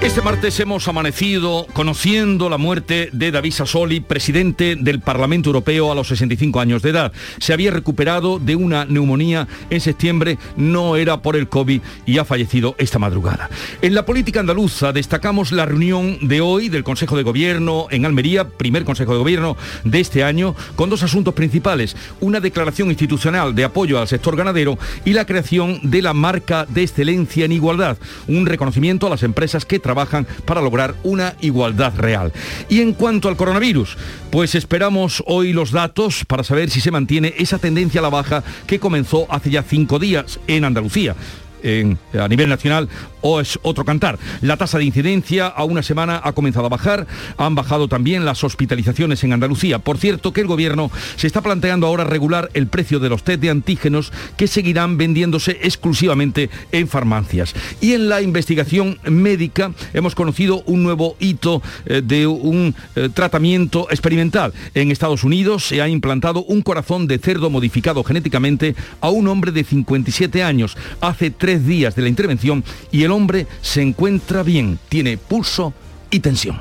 Este martes hemos amanecido conociendo la muerte de David Sassoli, presidente del Parlamento Europeo a los 65 años de edad. Se había recuperado de una neumonía en septiembre, no era por el COVID y ha fallecido esta madrugada. En la política andaluza destacamos la reunión de hoy del Consejo de Gobierno en Almería, primer Consejo de Gobierno de este año, con dos asuntos principales, una declaración institucional de apoyo al sector ganadero y la creación de la marca de excelencia en igualdad, un reconocimiento a las empresas que trabajan para lograr una igualdad real. Y en cuanto al coronavirus, pues esperamos hoy los datos para saber si se mantiene esa tendencia a la baja que comenzó hace ya cinco días en Andalucía. A nivel nacional o es otro cantar. La tasa de incidencia a una semana ha comenzado a bajar, han bajado también las hospitalizaciones en Andalucía. Por cierto que el gobierno se está planteando ahora regular el precio de los test de antígenos que seguirán vendiéndose exclusivamente en farmacias. Y en la investigación médica hemos conocido un nuevo hito eh, de un eh, tratamiento experimental. En Estados Unidos se ha implantado un corazón de cerdo modificado genéticamente a un hombre de 57 años hace tres días de la intervención y el hombre se encuentra bien, tiene pulso y tensión.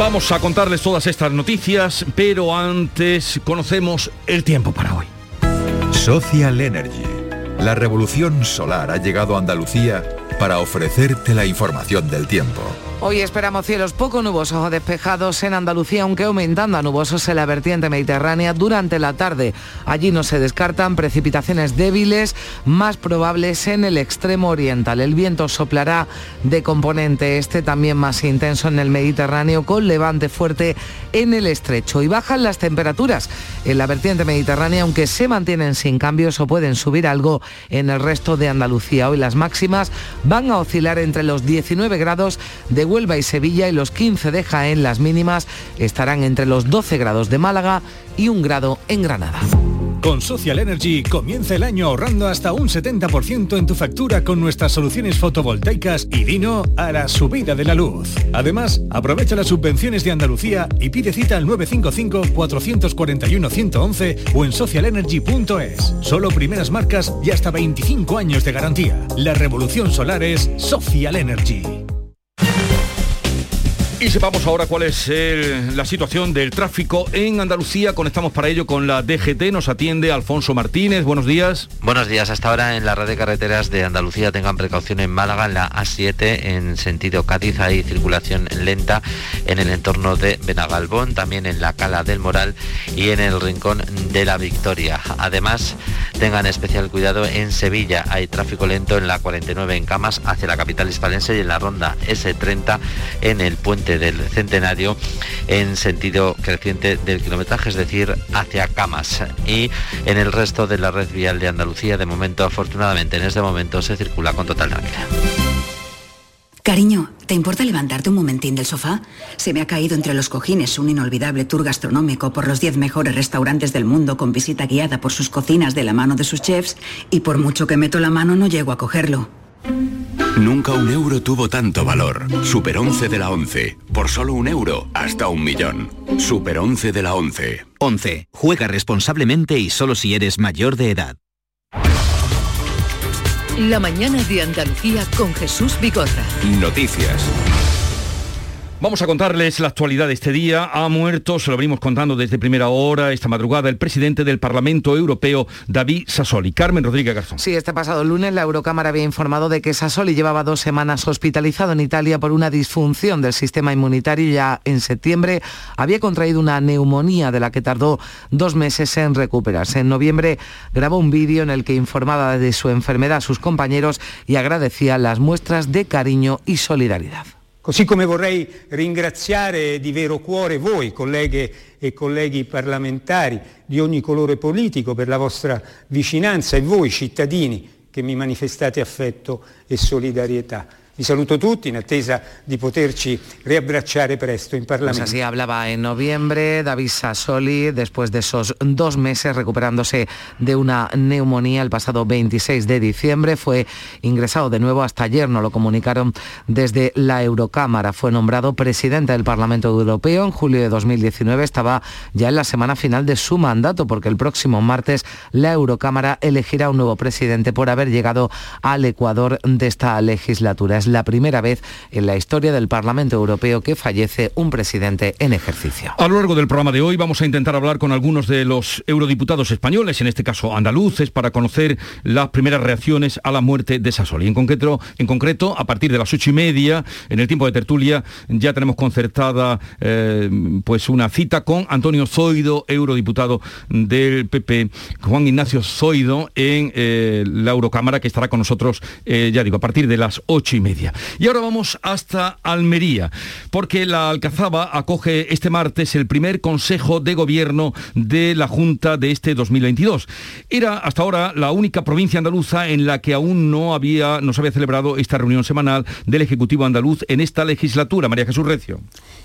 Vamos a contarles todas estas noticias, pero antes conocemos el tiempo para hoy. Social Energy. La revolución solar ha llegado a Andalucía para ofrecerte la información del tiempo. Hoy esperamos cielos poco nubosos o despejados en Andalucía, aunque aumentando a nubosos en la vertiente mediterránea durante la tarde. Allí no se descartan precipitaciones débiles, más probables en el extremo oriental. El viento soplará de componente este, también más intenso en el Mediterráneo, con levante fuerte en el estrecho. Y bajan las temperaturas en la vertiente mediterránea, aunque se mantienen sin cambios o pueden subir algo en el resto de Andalucía. Hoy las máximas van a oscilar entre los 19 grados de Huelva y Sevilla y los 15 de Jaén, las mínimas estarán entre los 12 grados de Málaga y un grado en Granada. Con Social Energy comienza el año ahorrando hasta un 70% en tu factura con nuestras soluciones fotovoltaicas y Dino a la subida de la luz. Además, aprovecha las subvenciones de Andalucía y pide cita al 955-441-111 o en socialenergy.es. Solo primeras marcas y hasta 25 años de garantía. La revolución solar es Social Energy. Y sepamos ahora cuál es la situación del tráfico en Andalucía. Conectamos para ello con la DGT. Nos atiende Alfonso Martínez. Buenos días. Buenos días. Hasta ahora en la red de carreteras de Andalucía tengan precaución en Málaga, en la A7, en sentido Cádiz. Hay circulación lenta en el entorno de Benagalbón, también en la Cala del Moral y en el Rincón de la Victoria. Además, tengan especial cuidado en Sevilla. Hay tráfico lento en la 49 en Camas hacia la capital hispalense y en la ronda S30 en el puente del centenario en sentido creciente del kilometraje, es decir, hacia Camas. Y en el resto de la red vial de Andalucía, de momento, afortunadamente, en este momento se circula con total tranquilidad. Cariño, ¿te importa levantarte un momentín del sofá? Se me ha caído entre los cojines un inolvidable tour gastronómico por los 10 mejores restaurantes del mundo con visita guiada por sus cocinas de la mano de sus chefs y por mucho que meto la mano no llego a cogerlo. Nunca un euro tuvo tanto valor. Super 11 de la 11. Por solo un euro, hasta un millón. Super 11 de la 11. 11. Juega responsablemente y solo si eres mayor de edad. La mañana de Andalucía con Jesús Bigorra. Noticias. Vamos a contarles la actualidad de este día. Ha muerto, se lo venimos contando desde primera hora, esta madrugada, el presidente del Parlamento Europeo, David Sassoli. Carmen Rodríguez Garzón. Sí, este pasado lunes la Eurocámara había informado de que Sassoli llevaba dos semanas hospitalizado en Italia por una disfunción del sistema inmunitario. Ya en septiembre había contraído una neumonía de la que tardó dos meses en recuperarse. En noviembre grabó un vídeo en el que informaba de su enfermedad a sus compañeros y agradecía las muestras de cariño y solidaridad. Così come vorrei ringraziare di vero cuore voi, colleghe e colleghi parlamentari di ogni colore politico, per la vostra vicinanza e voi cittadini che mi manifestate affetto e solidarietà. Vi saluto tutti in attesa di poterci riabbracciare presto in Parlamento. Pues así hablaba en noviembre David Sassoli después de esos dos meses recuperándose de una neumonía el pasado 26 de diciembre. Fue ingresado de nuevo hasta ayer, nos lo comunicaron desde la Eurocámara. Fue nombrado presidente del Parlamento Europeo en julio de 2019. Estaba ya en la semana final de su mandato porque el próximo martes la Eurocámara elegirá un nuevo presidente por haber llegado al Ecuador de esta legislatura. Es la primera vez en la historia del Parlamento Europeo que fallece un presidente en ejercicio. A lo largo del programa de hoy vamos a intentar hablar con algunos de los eurodiputados españoles, en este caso andaluces, para conocer las primeras reacciones a la muerte de Sassoli. En concreto, en concreto a partir de las ocho y media, en el tiempo de tertulia, ya tenemos concertada eh, pues una cita con Antonio Zoido, eurodiputado del PP, Juan Ignacio Zoido, en eh, la Eurocámara, que estará con nosotros, eh, ya digo, a partir de las ocho y media. Y ahora vamos hasta Almería, porque la Alcazaba acoge este martes el primer Consejo de Gobierno de la Junta de este 2022. Era hasta ahora la única provincia andaluza en la que aún no había, no se había celebrado esta reunión semanal del Ejecutivo andaluz en esta legislatura. María Jesús Recio.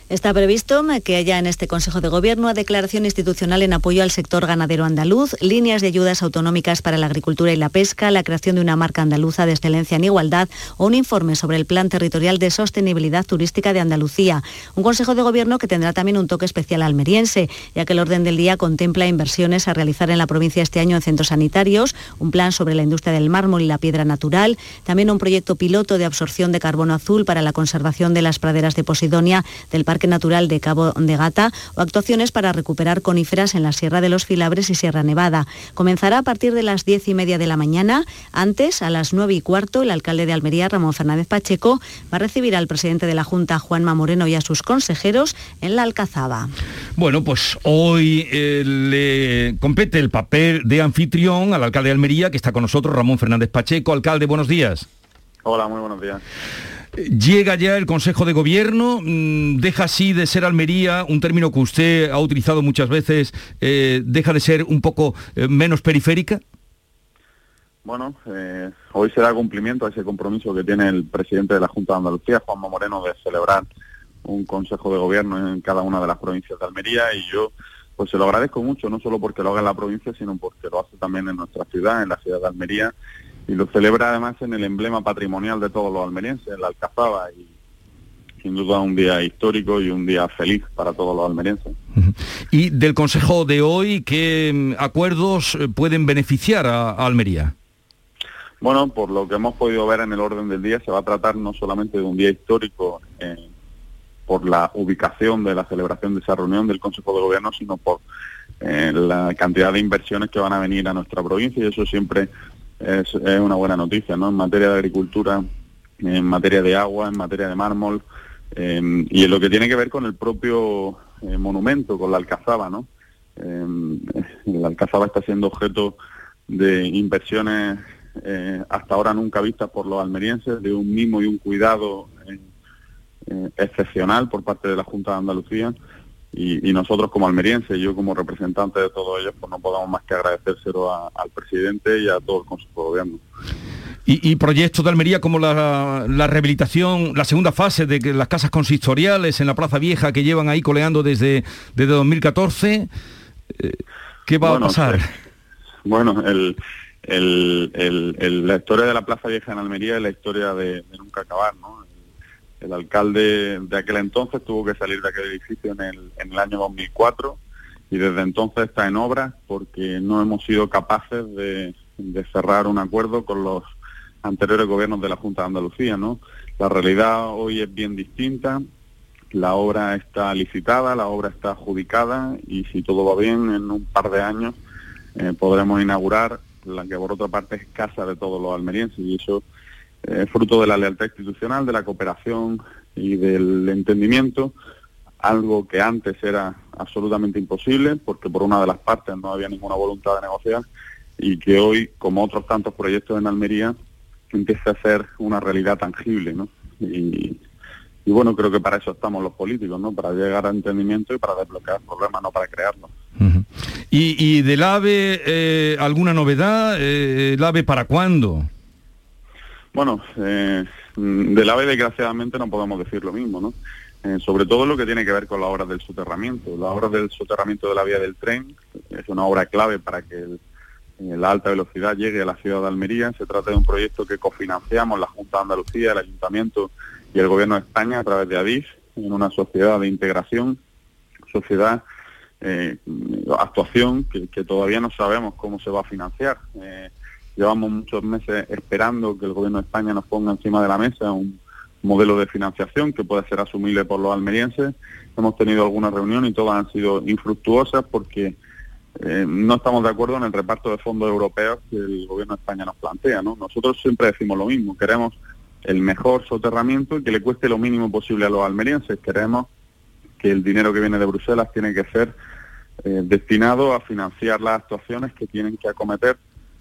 Está previsto que haya en este Consejo de Gobierno declaración institucional en apoyo al sector ganadero andaluz, líneas de ayudas autonómicas para la agricultura y la pesca, la creación de una marca andaluza de excelencia en igualdad o un informe sobre el Plan Territorial de Sostenibilidad Turística de Andalucía. Un Consejo de Gobierno que tendrá también un toque especial almeriense, ya que el orden del día contempla inversiones a realizar en la provincia este año en centros sanitarios, un plan sobre la industria del mármol y la piedra natural, también un proyecto piloto de absorción de carbono azul para la conservación de las praderas de Posidonia del Parque Natural de Cabo de Gata o actuaciones para recuperar coníferas en la Sierra de los Filabres y Sierra Nevada. Comenzará a partir de las diez y media de la mañana. Antes, a las nueve y cuarto, el alcalde de Almería, Ramón Fernández Pacheco, va a recibir al presidente de la Junta, Juanma Moreno, y a sus consejeros en la Alcazaba. Bueno, pues hoy eh, le compete el papel de anfitrión al alcalde de Almería, que está con nosotros, Ramón Fernández Pacheco. Alcalde, buenos días. Hola, muy buenos días. Llega ya el Consejo de Gobierno, mm, deja así de ser Almería, un término que usted ha utilizado muchas veces, eh, deja de ser un poco eh, menos periférica. Bueno, eh, hoy se da cumplimiento a ese compromiso que tiene el presidente de la Junta de Andalucía, Juanma Moreno, de celebrar un Consejo de Gobierno en cada una de las provincias de Almería y yo pues se lo agradezco mucho, no solo porque lo haga en la provincia, sino porque lo hace también en nuestra ciudad, en la ciudad de Almería, y lo celebra además en el emblema patrimonial de todos los almerienses, en la Alcazaba, y sin duda un día histórico y un día feliz para todos los almerienses. Y del Consejo de hoy, ¿qué mm, acuerdos eh, pueden beneficiar a, a Almería? Bueno, por lo que hemos podido ver en el orden del día, se va a tratar no solamente de un día histórico eh, por la ubicación de la celebración de esa reunión del Consejo de Gobierno, sino por eh, la cantidad de inversiones que van a venir a nuestra provincia y eso siempre es, una buena noticia, ¿no? En materia de agricultura, en materia de agua, en materia de mármol eh, y en lo que tiene que ver con el propio eh, monumento, con la Alcazaba, ¿no? Eh, la Alcazaba está siendo objeto de inversiones eh, hasta ahora nunca vistas por los almerienses, de un mimo y un cuidado eh, excepcional por parte de la Junta de Andalucía y, y nosotros como almerienses, yo como representante de todos ellos, pues no podemos más que agradecérselo a- al presidente y a todo el Consejo de Gobierno. Y, y proyectos de Almería como la, la rehabilitación, la segunda fase de que las casas consistoriales en la Plaza Vieja que llevan ahí coleando desde, desde 2014. eh, ¿Qué va Bueno, a pasar? pues, Bueno, el, el, el- el- la historia de la Plaza Vieja en Almería es la historia de, de nunca acabar, ¿no? El, alcalde de aquel entonces tuvo que salir de aquel edificio en el, en el año 2004 y desde entonces está en obra porque no hemos sido capaces de, de cerrar un acuerdo con los anteriores gobiernos de la Junta de Andalucía, ¿no? La realidad hoy es bien distinta, la obra está licitada, la obra está adjudicada y si todo va bien, en un par de años eh, podremos inaugurar la que por otra parte es casa de todos los almerienses y eso eh, fruto de la lealtad institucional, de la cooperación y del entendimiento, algo que antes era absolutamente imposible porque por una de las partes no había ninguna voluntad de negociar y que hoy, como otros tantos proyectos en Almería, empieza a ser una realidad tangible, ¿no? Y, y bueno, creo que para eso estamos los políticos, ¿no? Para llegar a entendimiento y para desbloquear problemas, no para crearlos. ¿Y, y del AVE eh, alguna novedad? Eh, ¿El AVE para cuándo? Bueno, eh, del AVE desgraciadamente no podemos decir lo mismo, ¿no? Eh, sobre todo lo que tiene que ver con las obras del soterramiento. Las obras del soterramiento de la vía del tren es una obra clave para que eh, la alta velocidad llegue a la ciudad de Almería. Se trata de un proyecto que cofinanciamos la Junta de Andalucía, el Ayuntamiento y el Gobierno de España a través de ADIF en una sociedad de integración, sociedad, eh, actuación que, todavía no sabemos cómo se va a financiar. Llevamos muchos meses esperando que el Gobierno de España nos ponga encima de la mesa un modelo de financiación que puede ser asumible por los almerienses. Hemos tenido algunas reuniones y todas han sido infructuosas porque eh, no estamos de acuerdo en el reparto de fondos europeos que el gobierno de España nos plantea. ¿no? Nosotros siempre decimos lo mismo, queremos el mejor soterramiento y que le cueste lo mínimo posible a los almerienses. Queremos que el dinero que viene de Bruselas tiene que ser eh, destinado a financiar las actuaciones que tienen que acometer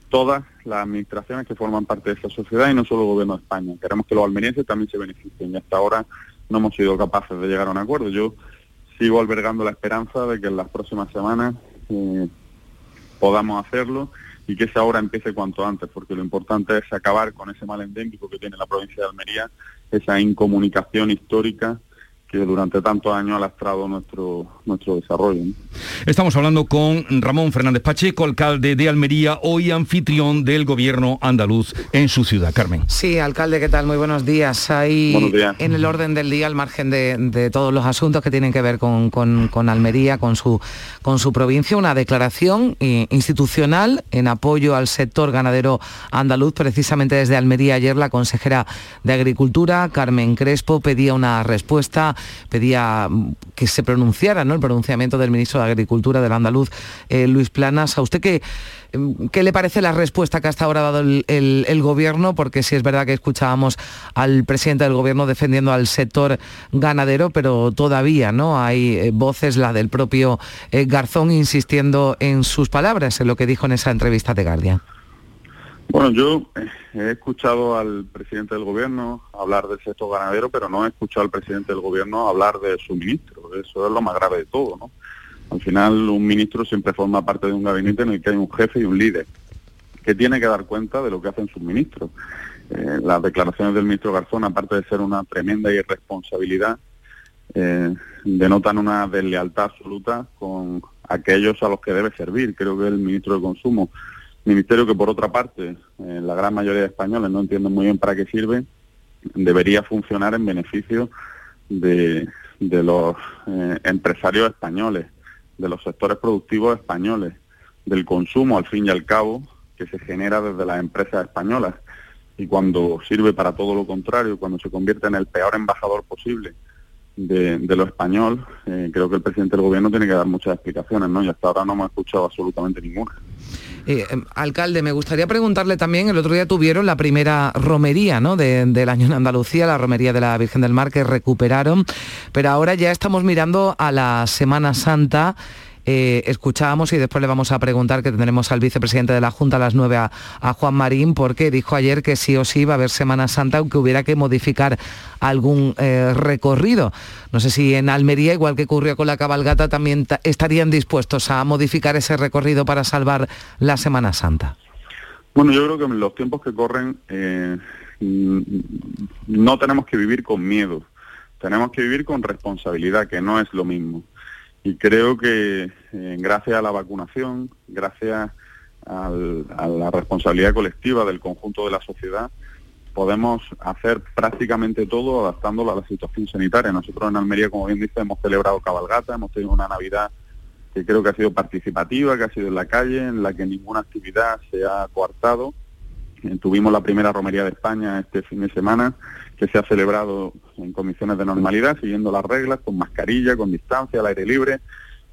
todas las administraciones que forman parte de esta sociedad y no solo el gobierno de España. Queremos que los almerienses también se beneficien y hasta ahora no hemos sido capaces de llegar a un acuerdo. Yo sigo albergando la esperanza de que en las próximas semanas eh, podamos hacerlo y que esa obra empiece cuanto antes, porque lo importante es acabar con ese mal endémico que tiene la provincia de Almería, esa incomunicación histórica que durante tantos años ha lastrado nuestro, nuestro desarrollo. Estamos hablando con Ramón Fernández Pacheco, alcalde de Almería, hoy anfitrión del gobierno andaluz en su ciudad. Carmen. Sí, alcalde, ¿qué tal? Muy buenos días. Hay en el orden del día, al margen de, todos los asuntos que tienen que ver con, con, Almería, con su, con su provincia, una declaración eh, institucional en apoyo al sector ganadero andaluz. Precisamente desde Almería ayer la consejera de Agricultura, Carmen Crespo, pedía una respuesta pedía que se pronunciara ¿no? el pronunciamiento del ministro de Agricultura del andaluz, eh, Luis Planas. ¿A usted qué, mm, qué le parece la respuesta que hasta ahora ha dado el, gobierno? Porque sí es verdad que escuchábamos al presidente del gobierno defendiendo al sector ganadero, pero todavía no hay eh, voces, la del propio eh, Garzón, insistiendo en sus palabras, en lo que dijo en esa entrevista de Guardia. Bueno, yo eh, he escuchado al presidente del gobierno hablar del sector ganadero, pero no he escuchado al presidente del gobierno hablar de su ministro. Eso es lo más grave de todo, ¿no? Al final, un ministro siempre forma parte de un gabinete en el que hay un jefe y un líder, que tiene que dar cuenta de lo que hacen sus ministros. Eh, las declaraciones del ministro Garzón, aparte de ser una tremenda irresponsabilidad, eh, denotan una deslealtad absoluta con aquellos a los que debe servir. Creo que el ministro de Consumo Ministerio que por otra parte, eh, la gran mayoría de españoles no entienden muy bien para qué sirve, debería funcionar en beneficio de, los eh, empresarios españoles, de los sectores productivos españoles, del consumo al fin y al cabo que se genera desde las empresas españolas. Y cuando sirve para todo lo contrario, cuando se convierte en el peor embajador posible de, lo español, eh, creo que el presidente del gobierno tiene que dar muchas explicaciones, ¿no? Y hasta ahora no hemos escuchado absolutamente ninguna. Eh, em, alcalde, me gustaría preguntarle también, el otro día tuvieron la primera romería ¿no? del año en Andalucía, la romería de la Virgen del Mar que recuperaron, pero ahora ya estamos mirando a la Semana Santa. Eh, escuchábamos y después le vamos a preguntar que tendremos al vicepresidente de la Junta a las 9 a, Juan Marín, porque dijo ayer que sí o sí iba a haber Semana Santa, aunque hubiera que modificar algún eh, recorrido. No sé si en Almería, igual que ocurrió con la cabalgata, también estarían dispuestos a modificar ese recorrido para salvar la Semana Santa. Bueno, yo creo que en los tiempos que corren eh, no tenemos que vivir con miedo, tenemos que vivir con responsabilidad, que no es lo mismo. Y creo que eh, gracias a la vacunación, gracias a la responsabilidad colectiva del conjunto de la sociedad, podemos hacer prácticamente todo adaptándolo a la situación sanitaria. Nosotros en Almería, como bien dice, hemos celebrado cabalgata, hemos tenido una Navidad que creo que ha sido participativa, que ha sido en la calle, en la que ninguna actividad se ha coartado. Eh, tuvimos la primera romería de España este fin de semana, que se ha celebrado en condiciones de normalidad, siguiendo las reglas, con mascarilla, con distancia, al aire libre,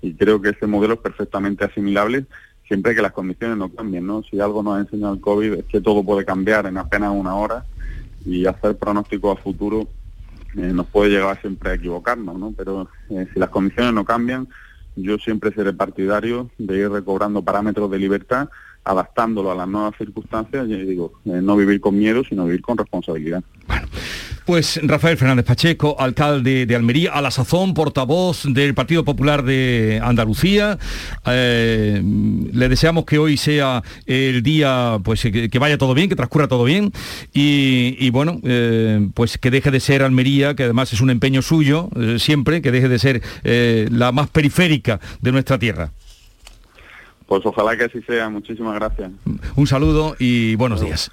y creo que ese modelo es perfectamente asimilable siempre que las condiciones no cambien, ¿no? Si algo nos ha enseñado el COVID es que todo puede cambiar en apenas una hora y hacer pronósticos a futuro eh, nos puede llevar siempre a equivocarnos, ¿no? Pero eh, si las condiciones no cambian, yo siempre seré partidario de ir recobrando parámetros de libertad, adaptándolo a las nuevas circunstancias y digo, eh, no vivir con miedo, sino vivir con responsabilidad. Pues Rafael Fernández Pacheco, alcalde de Almería, a la sazón portavoz del Partido Popular de Andalucía. Eh, le deseamos que hoy sea el día, pues que, vaya todo bien, que transcurra todo bien y, bueno, eh, pues que deje de ser Almería, que además es un empeño suyo siempre, que deje de ser la más periférica de nuestra tierra. Pues ojalá que así sea. Muchísimas gracias. Un saludo y buenos días.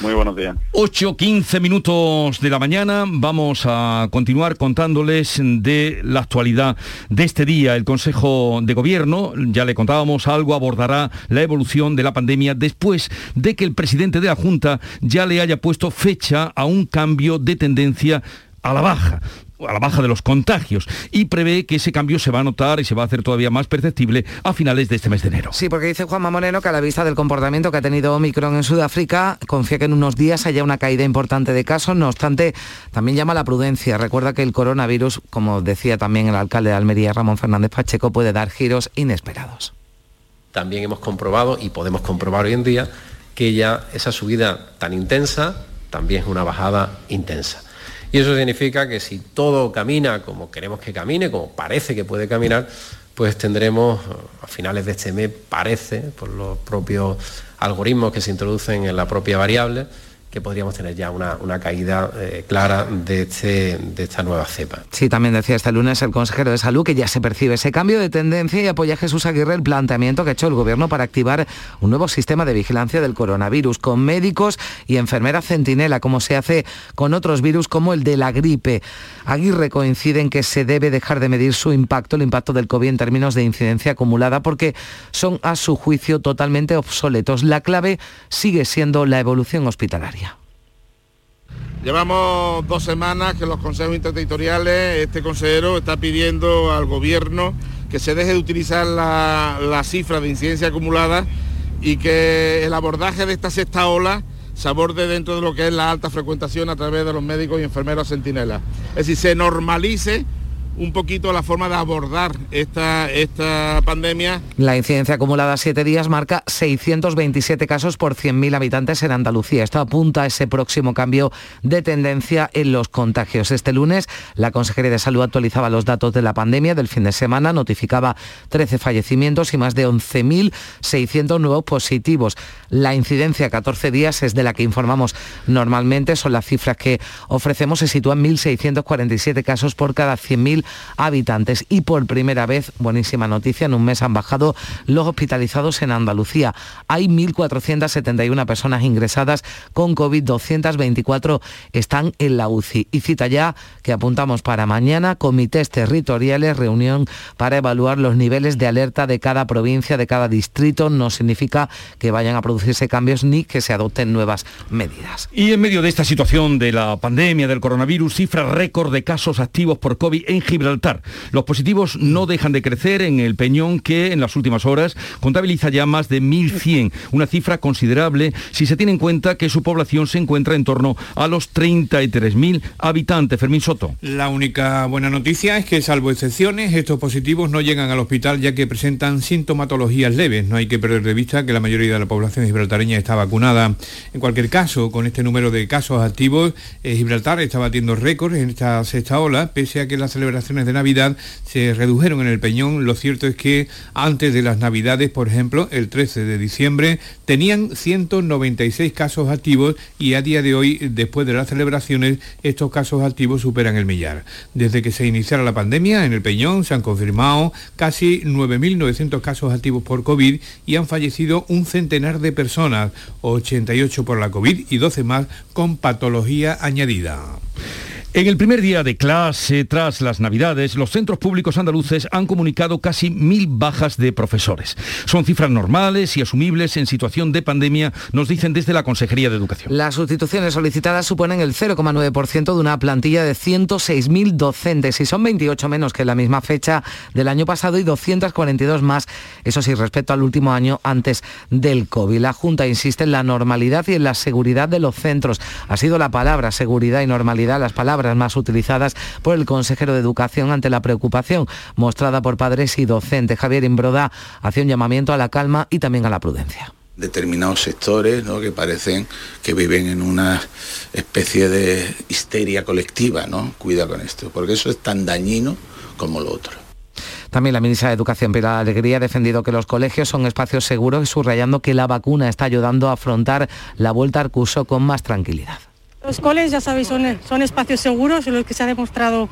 Muy buenos días. 8, 15 minutos de la mañana. Vamos a continuar contándoles de la actualidad de este día. El Consejo de Gobierno, ya le contábamos algo, abordará la evolución de la pandemia después de que el presidente de la Junta ya le haya puesto fecha a un cambio de tendencia a la baja a la baja de los contagios y prevé que ese cambio se va a notar y se va a hacer todavía más perceptible a finales de este mes de enero. Sí, porque dice Juanma Moreno que a la vista del comportamiento que ha tenido Omicron en Sudáfrica, confía que en unos días haya una caída importante de casos, no obstante, también llama a la prudencia. Recuerda que el coronavirus, como decía también el alcalde de Almería, Ramón Fernández Pacheco, puede dar giros inesperados. También hemos comprobado y podemos comprobar hoy en día que ya esa subida tan intensa también es una bajada intensa y eso significa que si todo camina como queremos que camine, como parece que puede caminar, pues tendremos a finales de este mes, parece, por los propios algoritmos que se introducen en la propia variable, que podríamos tener ya una, caída eh, clara de, este, de esta nueva cepa. Sí, también decía este lunes el consejero de salud que ya se percibe ese cambio de tendencia y apoya a Jesús Aguirre el planteamiento que ha hecho el gobierno para activar un nuevo sistema de vigilancia del coronavirus con médicos y enfermeras centinela, como se hace con otros virus como el de la gripe. Aguirre coincide en que se debe dejar de medir su impacto, el impacto del COVID en términos de incidencia acumulada, porque son a su juicio totalmente obsoletos. La clave sigue siendo la evolución hospitalaria. Llevamos dos semanas que los consejos interterritoriales, este consejero está pidiendo al gobierno que se deje de utilizar la, cifra de incidencia acumulada y que el abordaje de esta sexta ola se aborde dentro de lo que es la alta frecuentación a través de los médicos y enfermeros centinelas. Es decir, se normalice un poquito la forma de abordar esta, esta pandemia. La incidencia acumulada a siete días marca 627 casos por 100.000 habitantes en Andalucía. Esto apunta a ese próximo cambio de tendencia en los contagios. Este lunes la Consejería de Salud actualizaba los datos de la pandemia del fin de semana, notificaba 13 fallecimientos y más de 11.600 nuevos positivos. La incidencia a 14 días es de la que informamos normalmente, son las cifras que ofrecemos, se sitúan 1.647 casos por cada 100.000 habitantes. Y por primera vez, buenísima noticia, en un mes han bajado los hospitalizados en Andalucía. Hay 1.471 personas ingresadas con COVID, 224 están en la UCI. Y cita ya que apuntamos para mañana, comités territoriales, reunión para evaluar los niveles de alerta de cada provincia, de cada distrito. No significa que vayan a producirse cambios ni que se adopten nuevas medidas. Y en medio de esta situación de la pandemia del coronavirus, cifra récord de casos activos por COVID en Gibraltar. Los positivos no dejan de crecer en el Peñón que en las últimas horas contabiliza ya más de 1.100, una cifra considerable si se tiene en cuenta que su población se encuentra en torno a los 33.000 habitantes. Fermín Soto. La única buena noticia es que salvo excepciones, estos positivos no llegan al hospital ya que presentan sintomatologías leves. No hay que perder de vista que la mayoría de la población gibraltareña está vacunada. En cualquier caso, con este número de casos activos, eh, Gibraltar está batiendo récords en esta sexta ola, pese a que la celebración de Navidad se redujeron en el Peñón. Lo cierto es que antes de las Navidades, por ejemplo, el 13 de diciembre, tenían 196 casos activos y a día de hoy, después de las celebraciones, estos casos activos superan el millar. Desde que se iniciara la pandemia, en el Peñón se han confirmado casi 9.900 casos activos por COVID y han fallecido un centenar de personas, 88 por la COVID y 12 más con patología añadida. En el primer día de clase, tras las Navidades, los centros públicos andaluces han comunicado casi mil bajas de profesores. Son cifras normales y asumibles en situación de pandemia, nos dicen desde la Consejería de Educación. Las sustituciones solicitadas suponen el 0,9% de una plantilla de 106.000 docentes y son 28 menos que la misma fecha del año pasado y 242 más, eso sí, respecto al último año antes del COVID. La Junta insiste en la normalidad y en la seguridad de los centros. Ha sido la palabra seguridad y normalidad las palabras más utilizadas por el consejero de Educación ante la preocupación mostrada por padres y docentes. Javier Imbroda hace un llamamiento a la calma y también a la prudencia determinados sectores que parecen que viven en una especie de histeria colectiva, ¿no? Cuida con esto, porque eso es tan dañino como lo otro. También la ministra de Educación, Pilar Alegría, ha defendido que los colegios son espacios seguros y subrayando que la vacuna está ayudando a afrontar la vuelta al curso con más tranquilidad. Los coles, ya sabéis, son, espacios seguros en los que se ha demostrado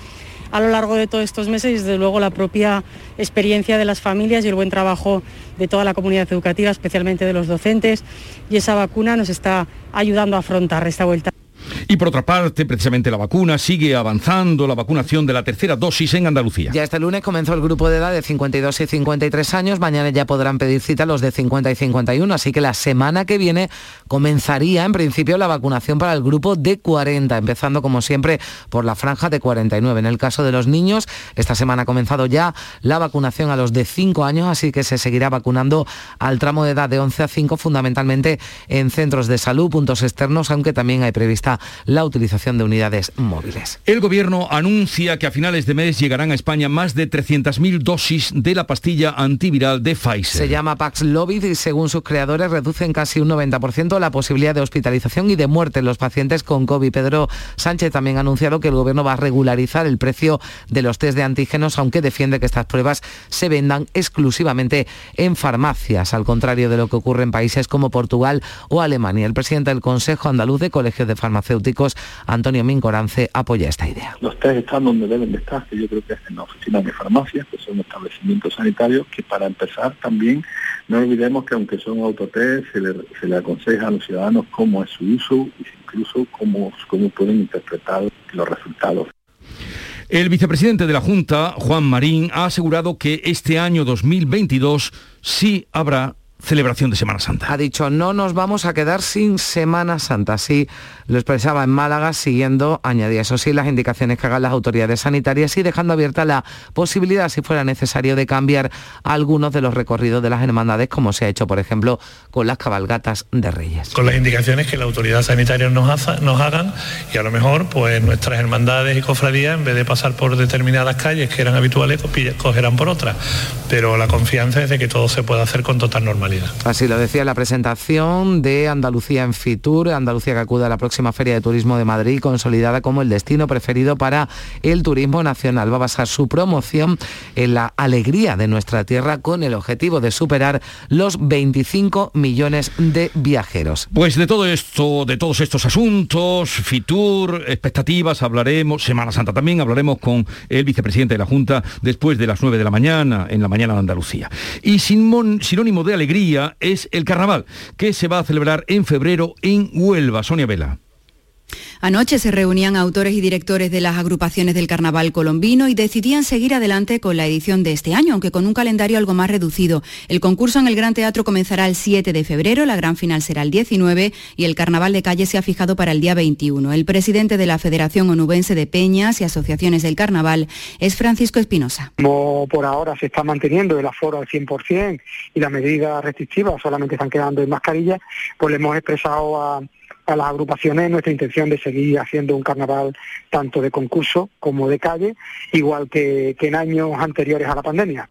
a lo largo de todos estos meses y desde luego la propia experiencia de las familias y el buen trabajo de toda la comunidad educativa, especialmente de los docentes, y esa vacuna nos está ayudando a afrontar esta vuelta. Y por otra parte, precisamente la vacuna sigue avanzando, la vacunación de la tercera dosis en Andalucía. Ya este lunes comenzó el grupo de edad de 52 y 53 años, mañana ya podrán pedir cita los de 50 y 51, así que la semana que viene comenzaría en principio la vacunación para el grupo de 40, empezando como siempre por la franja de 49. En el caso de los niños, esta semana ha comenzado ya la vacunación a los de 5 años, así que se seguirá vacunando al tramo de edad de 11 a 5, fundamentalmente en centros de salud, puntos externos, aunque también hay prevista la utilización de unidades móviles. El gobierno anuncia que a finales de mes llegarán a España más de 300.000 dosis de la pastilla antiviral de Pfizer. Se llama Paxlovid y según sus creadores reducen casi un 90% la posibilidad de hospitalización y de muerte en los pacientes con COVID. Pedro Sánchez también ha anunciado que el gobierno va a regularizar el precio de los test de antígenos, aunque defiende que estas pruebas se vendan exclusivamente en farmacias, al contrario de lo que ocurre en países como Portugal o Alemania. El presidente del Consejo Andaluz de Colegios de Farmacéuticos Antonio Mincorance, apoya esta idea. Los test están donde deben de estar, que yo creo que es en las oficinas de farmacias, que son establecimientos sanitarios, que para empezar también no olvidemos que aunque son autotest, se le, aconseja a los ciudadanos cómo es su uso e incluso cómo, cómo pueden interpretar los resultados. El vicepresidente de la Junta, Juan Marín, ha asegurado que este año 2022 sí habrá celebración de Semana Santa. Ha dicho, no nos vamos a quedar sin Semana Santa. Así lo expresaba en Málaga, siguiendo, añadía eso sí, las indicaciones que hagan las autoridades sanitarias y dejando abierta la posibilidad, si fuera necesario, de cambiar algunos de los recorridos de las hermandades, como se ha hecho, por ejemplo, con las cabalgatas de Reyes. Con las indicaciones que la autoridad sanitaria nos, nos hagan y a lo mejor, pues nuestras hermandades y cofradías, en vez de pasar por determinadas calles que eran habituales, cogerán por otras. Pero la confianza es de que todo se pueda hacer con total normalidad. Así lo decía la presentación de Andalucía en Fitur, Andalucía que acude a la próxima Feria de Turismo de Madrid, consolidada como el destino preferido para el turismo nacional. Va a basar su promoción en la alegría de nuestra tierra con el objetivo de superar los 25 millones de viajeros. Pues de todo esto, de todos estos asuntos, Fitur, expectativas, hablaremos, Semana Santa también, hablaremos con el vicepresidente de la Junta después de las 9 de la mañana, en la mañana de Andalucía. Y sinónimo de alegría, es el carnaval, que se va a celebrar en febrero en Huelva. Sonia Vela. Anoche se reunían autores y directores de las agrupaciones del carnaval colombino y decidían seguir adelante con la edición de este año, aunque con un calendario algo más reducido. El concurso en el Gran Teatro comenzará el 7 de febrero, la gran final será el 19 y el carnaval de calle se ha fijado para el día 21. El presidente de la Federación Onubense de Peñas y Asociaciones del Carnaval es Francisco Espinosa. Como por ahora se está manteniendo el aforo al 100% y las medidas restrictivas solamente están quedando en mascarilla, pues le hemos expresado a a las agrupaciones nuestra intención de seguir haciendo un carnaval tanto de concurso como de calle, igual que, que en años anteriores a la pandemia.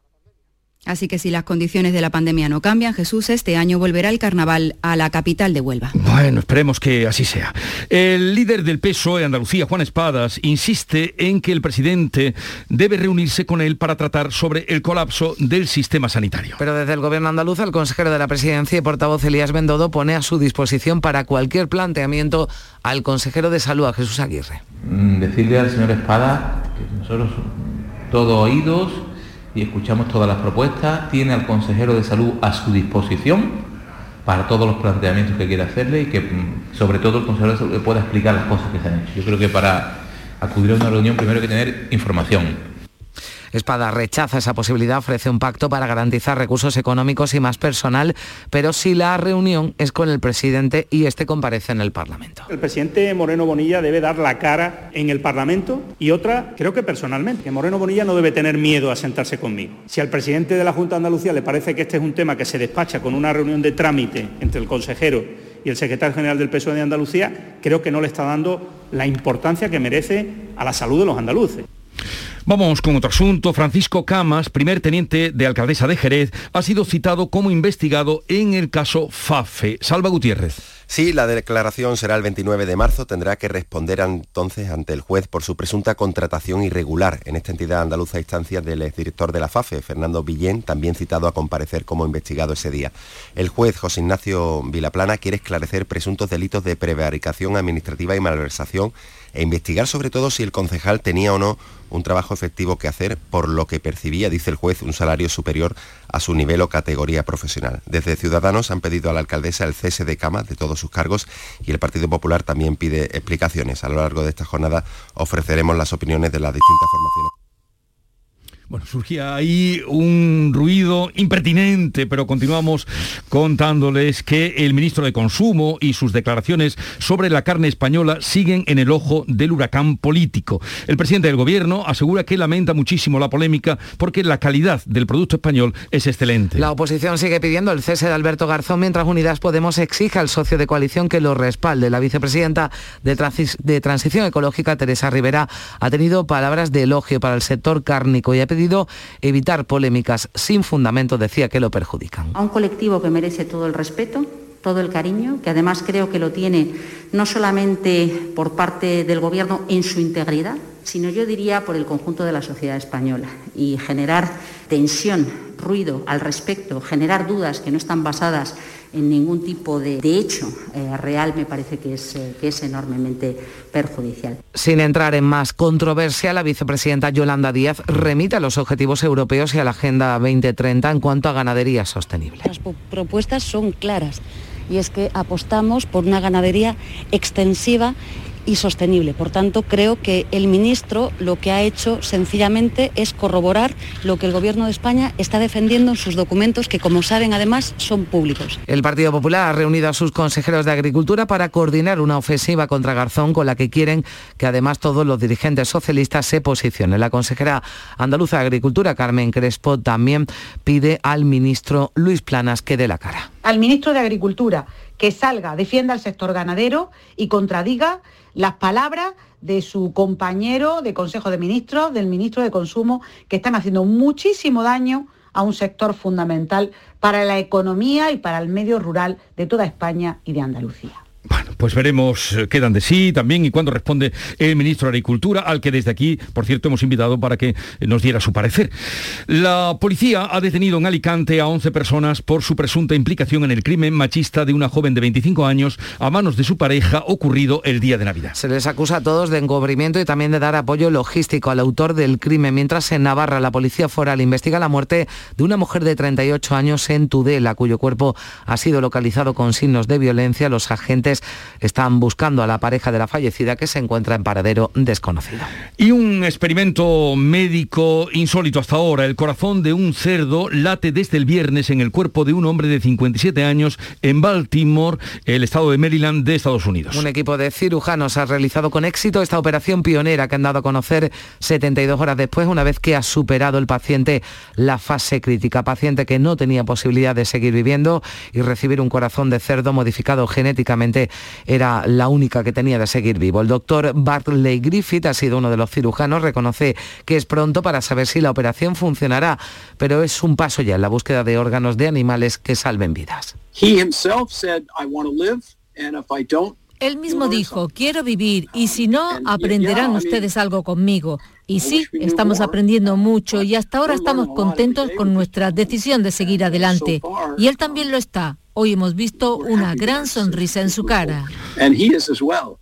Así que si las condiciones de la pandemia no cambian, Jesús este año volverá el carnaval a la capital de Huelva. Bueno, esperemos que así sea. El líder del PSOE Andalucía, Juan Espadas, insiste en que el presidente debe reunirse con él para tratar sobre el colapso del sistema sanitario. Pero desde el gobierno andaluz, el consejero de la presidencia y portavoz Elías Bendodo pone a su disposición para cualquier planteamiento al consejero de salud, a Jesús Aguirre. Mm, decirle al señor Espada que nosotros todo oídos y escuchamos todas las propuestas, tiene al consejero de salud a su disposición para todos los planteamientos que quiera hacerle y que mm, sobre todo el consejero de salud pueda explicar las cosas que se han hecho. Yo creo que para acudir a una reunión primero hay que tener información Espada rechaza esa posibilidad, ofrece un pacto para garantizar recursos económicos y más personal, pero si la reunión es con el presidente y este comparece en el Parlamento. El presidente Moreno Bonilla debe dar la cara en el Parlamento y otra, creo que personalmente, Moreno Bonilla no debe tener miedo a sentarse conmigo. Si al presidente de la Junta de Andalucía le parece que este es un tema que se despacha con una reunión de trámite entre el consejero y el secretario general del PSOE de Andalucía, creo que no le está dando la importancia que merece a la salud de los andaluces. Vamos con otro asunto. Francisco Camas, primer teniente de alcaldesa de Jerez, ha sido citado como investigado en el caso FAFE. Salva Gutiérrez. Sí, la declaración será el 29 de marzo. Tendrá que responder entonces ante el juez por su presunta contratación irregular en esta entidad andaluza a instancias del exdirector de la FAFE, Fernando Villén, también citado a comparecer como investigado ese día. El juez José Ignacio Vilaplana quiere esclarecer presuntos delitos de prevaricación administrativa y malversación e investigar sobre todo si el concejal tenía o no un trabajo efectivo que hacer, por lo que percibía, dice el juez, un salario superior a su nivel o categoría profesional. Desde Ciudadanos han pedido a la alcaldesa el cese de cama de todos sus cargos y el Partido Popular también pide explicaciones. A lo largo de esta jornada ofreceremos las opiniones de las distintas formaciones. Bueno, surgía ahí un ruido impertinente, pero continuamos contándoles que el ministro de Consumo y sus declaraciones sobre la carne española siguen en el ojo del huracán político. El presidente del gobierno asegura que lamenta muchísimo la polémica porque la calidad del producto español es excelente. La oposición sigue pidiendo el cese de Alberto Garzón mientras Unidas Podemos exige al socio de coalición que lo respalde. La vicepresidenta de, Transición Ecológica, Teresa Rivera, ha tenido palabras de elogio para el sector cárnico y ha pedido evitar polémicas sin fundamento, decía que lo perjudican. A un colectivo que merece todo el respeto, todo el cariño, que además creo que lo tiene no solamente por parte del Gobierno en su integridad, sino yo diría por el conjunto de la sociedad española. Y generar tensión, ruido al respecto, generar dudas que no están basadas en ningún tipo de, hecho eh, real me parece que es, eh, que es enormemente perjudicial. Sin entrar en más controversia, la vicepresidenta Yolanda Díaz remite a los objetivos europeos y a la Agenda 2030 en cuanto a ganadería sostenible. Las propuestas son claras y es que apostamos por una ganadería extensiva y sostenible. Por tanto, creo que el ministro lo que ha hecho sencillamente es corroborar lo que el Gobierno de España está defendiendo en sus documentos, que como saben además son públicos. El Partido Popular ha reunido a sus consejeros de Agricultura para coordinar una ofensiva contra Garzón con la que quieren que además todos los dirigentes socialistas se posicionen. La consejera andaluza de Agricultura, Carmen Crespo, también pide al ministro Luis Planas que dé la cara. Al ministro de Agricultura que salga, defienda al sector ganadero y contradiga las palabras de su compañero de Consejo de Ministros, del ministro de Consumo, que están haciendo muchísimo daño a un sector fundamental para la economía y para el medio rural de toda España y de Andalucía. Bueno, pues veremos eh, qué dan de sí también y cuándo responde el ministro de Agricultura, al que desde aquí, por cierto, hemos invitado para que nos diera su parecer. La policía ha detenido en Alicante a 11 personas por su presunta implicación en el crimen machista de una joven de 25 años a manos de su pareja ocurrido el día de Navidad. Se les acusa a todos de encubrimiento y también de dar apoyo logístico al autor del crimen, mientras en Navarra la policía foral investiga la muerte de una mujer de 38 años en Tudela, cuyo cuerpo ha sido localizado con signos de violencia. Los agentes están buscando a la pareja de la fallecida que se encuentra en paradero desconocido. Y un experimento médico insólito hasta ahora. El corazón de un cerdo late desde el viernes en el cuerpo de un hombre de 57 años en Baltimore, el estado de Maryland de Estados Unidos. Un equipo de cirujanos ha realizado con éxito esta operación pionera que han dado a conocer 72 horas después, una vez que ha superado el paciente la fase crítica. Paciente que no tenía posibilidad de seguir viviendo y recibir un corazón de cerdo modificado genéticamente era la única que tenía de seguir vivo. El doctor Bartley Griffith ha sido uno de los cirujanos, reconoce que es pronto para saber si la operación funcionará, pero es un paso ya en la búsqueda de órganos de animales que salven vidas. Él mismo dijo, quiero vivir y si no, aprenderán ustedes algo conmigo. Y sí, estamos aprendiendo mucho y hasta ahora estamos contentos con nuestra decisión de seguir adelante. Y él también lo está. Hoy hemos visto una gran sonrisa en su cara.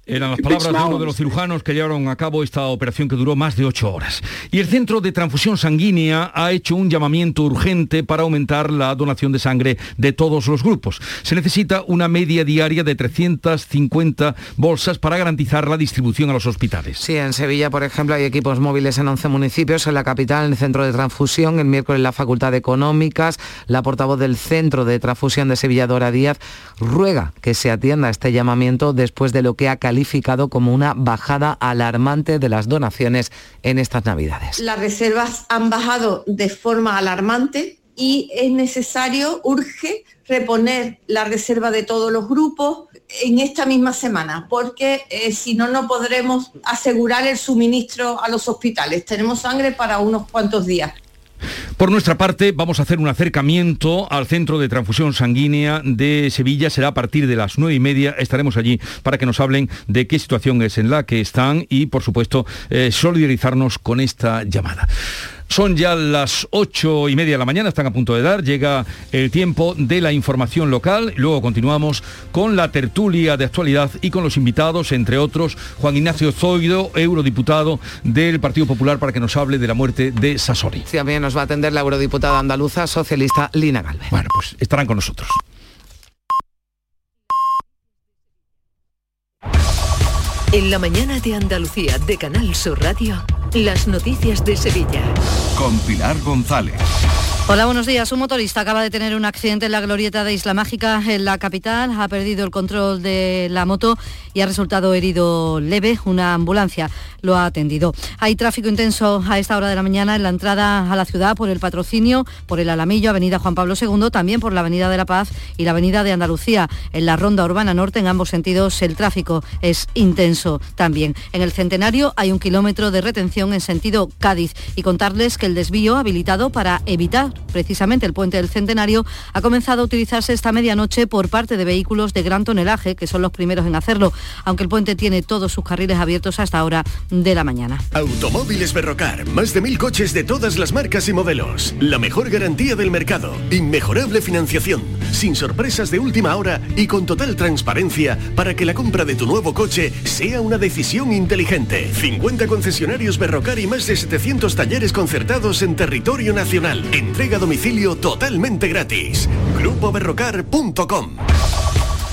Eran las palabras de uno de los cirujanos que llevaron a cabo esta operación que duró más de ocho horas. Y el Centro de Transfusión Sanguínea ha hecho un llamamiento urgente para aumentar la donación de sangre de todos los grupos. Se necesita una media diaria de 350 bolsas para garantizar la distribución a los hospitales. Sí, en Sevilla, por ejemplo, hay equipos móviles en 11 municipios, en la capital, en el Centro de Transfusión, el miércoles en la Facultad de Económicas, la portavoz del Centro de Transfusión de Sevilla Dora Díaz ruega que se atienda a este llamamiento después de lo que ha calificado como una bajada alarmante de las donaciones en estas Navidades. Las reservas han bajado de forma alarmante y es necesario, urge, reponer la reserva de todos los grupos en esta misma semana, porque eh, si no, no podremos asegurar el suministro a los hospitales. Tenemos sangre para unos cuantos días. Por nuestra parte, vamos a hacer un acercamiento al Centro de Transfusión Sanguínea de Sevilla. Será a partir de las nueve y media. Estaremos allí para que nos hablen de qué situación es en la que están y, por supuesto, eh, solidarizarnos con esta llamada. Son ya las ocho y media de la mañana, están a punto de dar, llega el tiempo de la información local, luego continuamos con la tertulia de actualidad y con los invitados, entre otros, Juan Ignacio Zoido, eurodiputado del Partido Popular, para que nos hable de la muerte de Sassoli. Sí, también nos va a atender la eurodiputada andaluza socialista Lina Galvez. Bueno, pues estarán con nosotros. En la mañana de Andalucía de Canal Sur Radio. Las noticias de Sevilla. Con Pilar González. Hola, buenos días. Un motorista acaba de tener un accidente en la glorieta de Isla Mágica en la capital. Ha perdido el control de la moto y ha resultado herido leve. Una ambulancia lo ha atendido. Hay tráfico intenso a esta hora de la mañana en la entrada a la ciudad por el patrocinio, por el Alamillo, Avenida Juan Pablo II, también por la Avenida de la Paz y la Avenida de Andalucía. En la Ronda Urbana Norte, en ambos sentidos, el tráfico es intenso también. En el Centenario hay un kilómetro de retención en sentido Cádiz y contarles que el desvío habilitado para evitar precisamente el puente del Centenario, ha comenzado a utilizarse esta medianoche por parte de vehículos de gran tonelaje, que son los primeros en hacerlo, aunque el puente tiene todos sus carriles abiertos hasta hora de la mañana. Automóviles Berrocar, más de mil coches de todas las marcas y modelos. La mejor garantía del mercado, inmejorable financiación, sin sorpresas de última hora y con total transparencia para que la compra de tu nuevo coche sea una decisión inteligente. 50 concesionarios Berrocar y más de 700 talleres concertados en territorio nacional. Entrega a domicilio totalmente gratis. GrupoBerrocar.com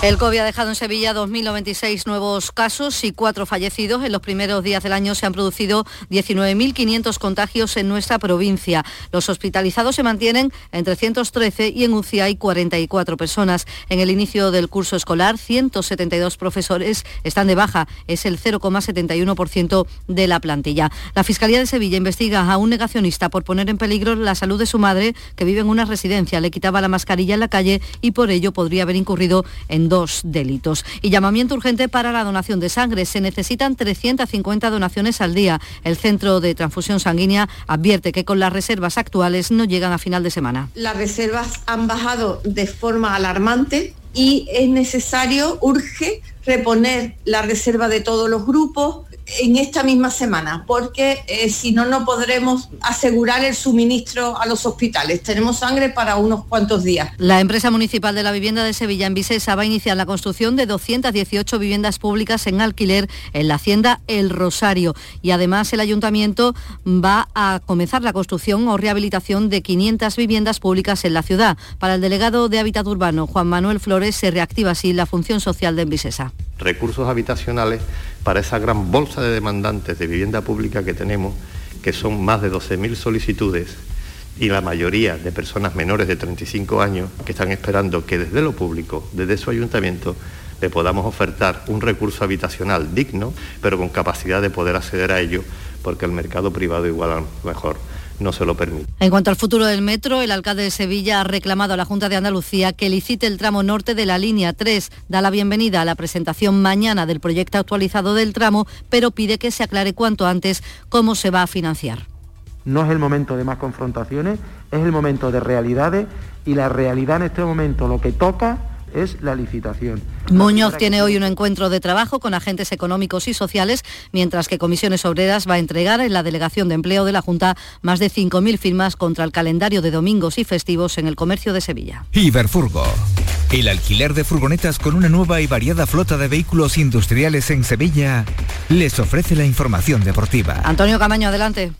el COVID ha dejado en Sevilla 2.096 nuevos casos y cuatro fallecidos. En los primeros días del año se han producido 19.500 contagios en nuestra provincia. Los hospitalizados se mantienen en 313 y en UCI hay 44 personas. En el inicio del curso escolar, 172 profesores están de baja. Es el 0,71% de la plantilla. La Fiscalía de Sevilla investiga a un negacionista por poner en peligro la salud de su madre, que vive en una residencia. Le quitaba la mascarilla en la calle y por ello podría haber incurrido en dos delitos. Y llamamiento urgente para la donación de sangre. Se necesitan 350 donaciones al día. El Centro de Transfusión Sanguínea advierte que con las reservas actuales no llegan a final de semana. Las reservas han bajado de forma alarmante y es necesario, urge, reponer la reserva de todos los grupos, en esta misma semana, porque eh, si no, no podremos asegurar el suministro a los hospitales. Tenemos sangre para unos cuantos días. La empresa municipal de la vivienda de Sevilla en Vicesa va a iniciar la construcción de 218 viviendas públicas en alquiler en la hacienda El Rosario y además el ayuntamiento va a comenzar la construcción o rehabilitación de 500 viviendas públicas en la ciudad. Para el delegado de Hábitat Urbano, Juan Manuel Flores, se reactiva así la función social de Envisesa. Recursos habitacionales para esa gran bolsa de demandantes de vivienda pública que tenemos, que son más de 12.000 solicitudes y la mayoría de personas menores de 35 años que están esperando que desde lo público, desde su ayuntamiento, le podamos ofertar un recurso habitacional digno, pero con capacidad de poder acceder a ello, porque el mercado privado igual a lo mejor no se lo permite. En cuanto al futuro del metro, el alcalde de Sevilla ha reclamado a la Junta de Andalucía que licite el tramo norte de la línea 3. Da la bienvenida a la presentación mañana del proyecto actualizado del tramo, pero pide que se aclare cuanto antes cómo se va a financiar. No es el momento de más confrontaciones, es el momento de realidades y la realidad en este momento lo que toca es la licitación. Muñoz tiene hoy un encuentro de trabajo con agentes económicos y sociales, mientras que Comisiones Obreras va a entregar en la Delegación de Empleo de la Junta más de 5.000 firmas contra el calendario de domingos y festivos en el comercio de Sevilla. Iberfurgo. El alquiler de furgonetas con una nueva y variada flota de vehículos industriales en Sevilla les ofrece la información deportiva. Antonio Camaño, adelante.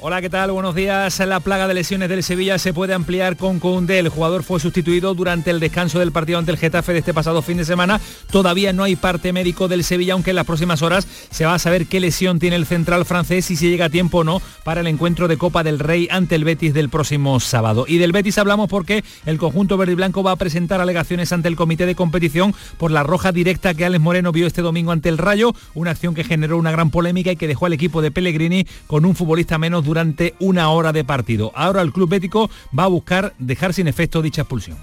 Hola, ¿qué tal? Buenos días. La plaga de lesiones del Sevilla se puede ampliar con Koundé. El jugador fue sustituido durante el descanso del partido ante el Getafe de este pasado fin de semana. Todavía no hay parte médico del Sevilla, aunque en las próximas horas se va a saber qué lesión tiene el central francés y si llega a tiempo o no para el encuentro de Copa del Rey ante el Betis del próximo sábado. Y del Betis hablamos porque el conjunto verde y blanco va a presentar alegaciones ante el comité de competición por la roja directa que Alex Moreno vio este domingo ante el Rayo, una acción que generó una gran polémica y que dejó al equipo de Pellegrini con un futbolista menos durante una hora de partido. Ahora el Club Bético va a buscar dejar sin efecto dicha expulsión.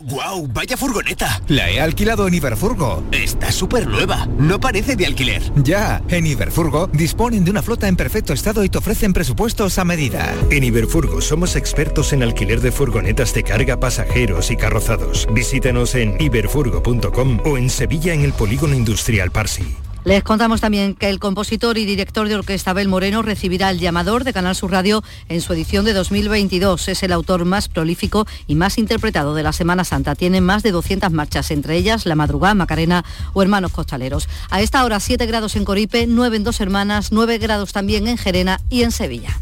¡Guau! ¡Vaya furgoneta! La he alquilado en Iberfurgo. Está súper nueva. No parece de alquiler. Ya, en Iberfurgo disponen de una flota en perfecto estado y te ofrecen presupuestos a medida. En Iberfurgo somos expertos en alquiler de furgonetas de carga, pasajeros y carrozados. Visítanos en iberfurgo.com o en Sevilla en el Polígono Industrial Parsi. Les contamos también que el compositor y director de orquesta Abel Moreno recibirá el llamador de Canal Sur Radio en su edición de 2022. Es el autor más prolífico y más interpretado de la Semana Santa. Tiene más de 200 marchas, entre ellas La Madrugada, Macarena o Hermanos Costaleros. A esta hora 7 grados en Coripe, 9 en Dos Hermanas, 9 grados también en Gerena y en Sevilla.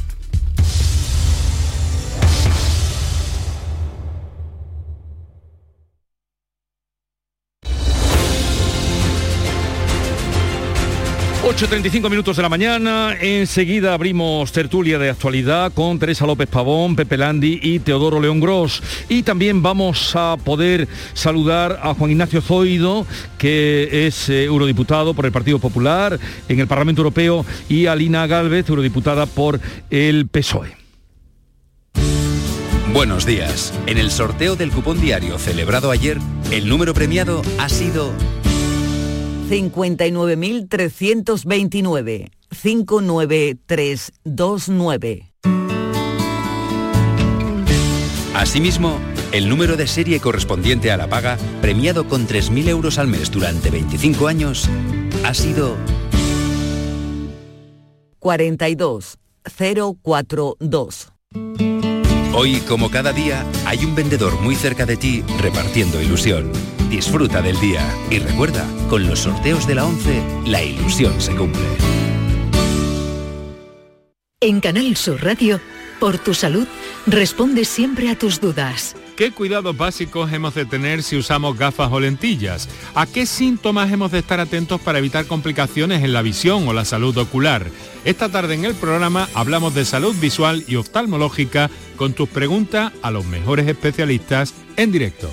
8.35 minutos de la mañana, enseguida abrimos tertulia de actualidad con Teresa López Pavón, Pepe Landi y Teodoro León Gros. Y también vamos a poder saludar a Juan Ignacio Zoido, que es eh, eurodiputado por el Partido Popular en el Parlamento Europeo, y a Lina Galvez, eurodiputada por el PSOE. Buenos días. En el sorteo del cupón diario celebrado ayer, el número premiado ha sido 59.329. 59329. Asimismo, el número de serie correspondiente a la paga, premiado con 3.000 euros al mes durante 25 años, ha sido 42042. Hoy, como cada día, hay un vendedor muy cerca de ti repartiendo ilusión. Disfruta del día y recuerda, con los sorteos de la 11, la ilusión se cumple. En Canal Sur Radio, por tu salud, responde siempre a tus dudas. ¿Qué cuidados básicos hemos de tener si usamos gafas o lentillas? ¿A qué síntomas hemos de estar atentos para evitar complicaciones en la visión o la salud ocular? Esta tarde en el programa hablamos de salud visual y oftalmológica con tus preguntas a los mejores especialistas en directo.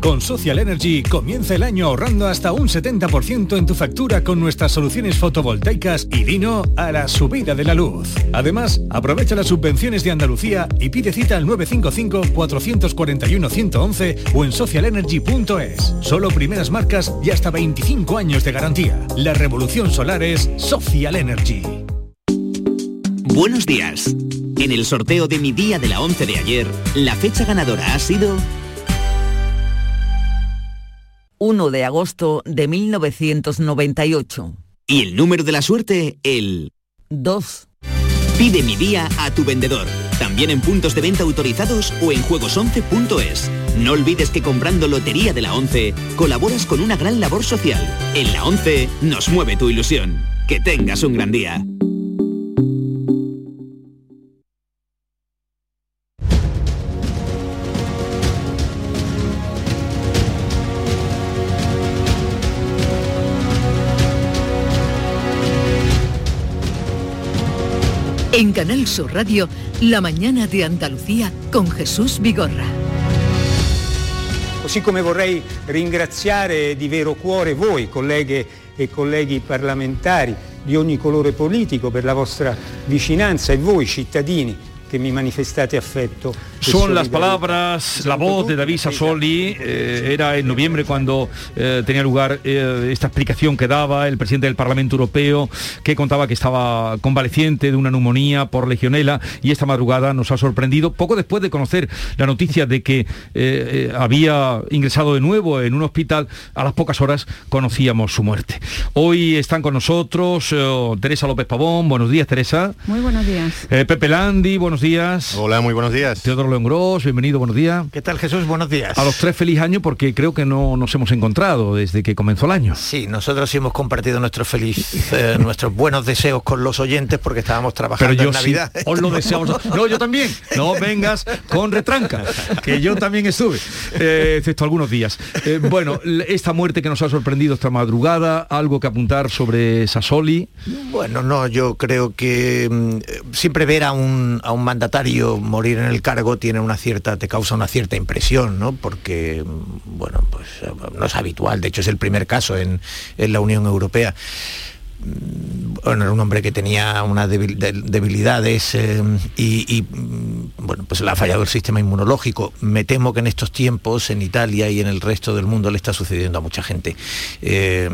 Con Social Energy comienza el año ahorrando hasta un 70% en tu factura con nuestras soluciones fotovoltaicas y vino a la subida de la luz. Además, aprovecha las subvenciones de Andalucía y pide cita al 955-441-111 o en socialenergy.es. Solo primeras marcas y hasta 25 años de garantía. La revolución solar es Social Energy. Buenos días. En el sorteo de mi día de la 11 de ayer, la fecha ganadora ha sido 1 de agosto de 1998. Y el número de la suerte, el 2. Pide mi día a tu vendedor, también en puntos de venta autorizados o en juegos11.es. No olvides que comprando Lotería de la 11 colaboras con una gran labor social. En la 11 nos mueve tu ilusión. Que tengas un gran día. Canal Sur Radio, La mañana de Andalucía con Jesús Vigorra. Così come vorrei ringraziare di vero cuore voi, colleghe e colleghi parlamentari di ogni colore politico, per la vostra vicinanza e voi cittadini que me manifestate afecto. Son las palabras, la voz de David Sassoli, eh, era en noviembre cuando eh, tenía lugar eh, esta explicación que daba el presidente del Parlamento Europeo, que contaba que estaba convaleciente de una neumonía por legionela y esta madrugada nos ha sorprendido, poco después de conocer la noticia de que había ingresado de nuevo en un hospital, a las pocas horas conocíamos su muerte. Hoy están con nosotros Teresa López Pavón, buenos días Teresa. Muy buenos días. Pepe Landi, buenos buenos días. Hola, muy buenos días. Teodoro León Gros, bienvenido, buenos días. ¿Qué tal Jesús? Buenos días. A los tres feliz año porque creo que no nos hemos encontrado desde que comenzó el año. Sí, nosotros sí hemos compartido nuestros feliz, eh, nuestros buenos deseos con los oyentes porque estábamos trabajando Pero yo en Navidad. Sí, os lo deseamos. No, yo también. No vengas con retranca, que yo también estuve, eh, excepto algunos días. Eh, bueno, esta muerte que nos ha sorprendido esta madrugada, algo que apuntar sobre Sassoli. Bueno, no, yo creo que mm, siempre ver a un, a un mandatario morir en el cargo tiene una cierta, te causa una cierta impresión, ¿no? Porque, mm, bueno, pues no es habitual, de hecho es el primer caso en, en la Unión Europea mm, bueno, era un hombre que tenía unas debilidades eh, y, y, bueno, pues le ha fallado el sistema inmunológico. Me temo que en estos tiempos en Italia y en el resto del mundo le está sucediendo a mucha gente. Eh,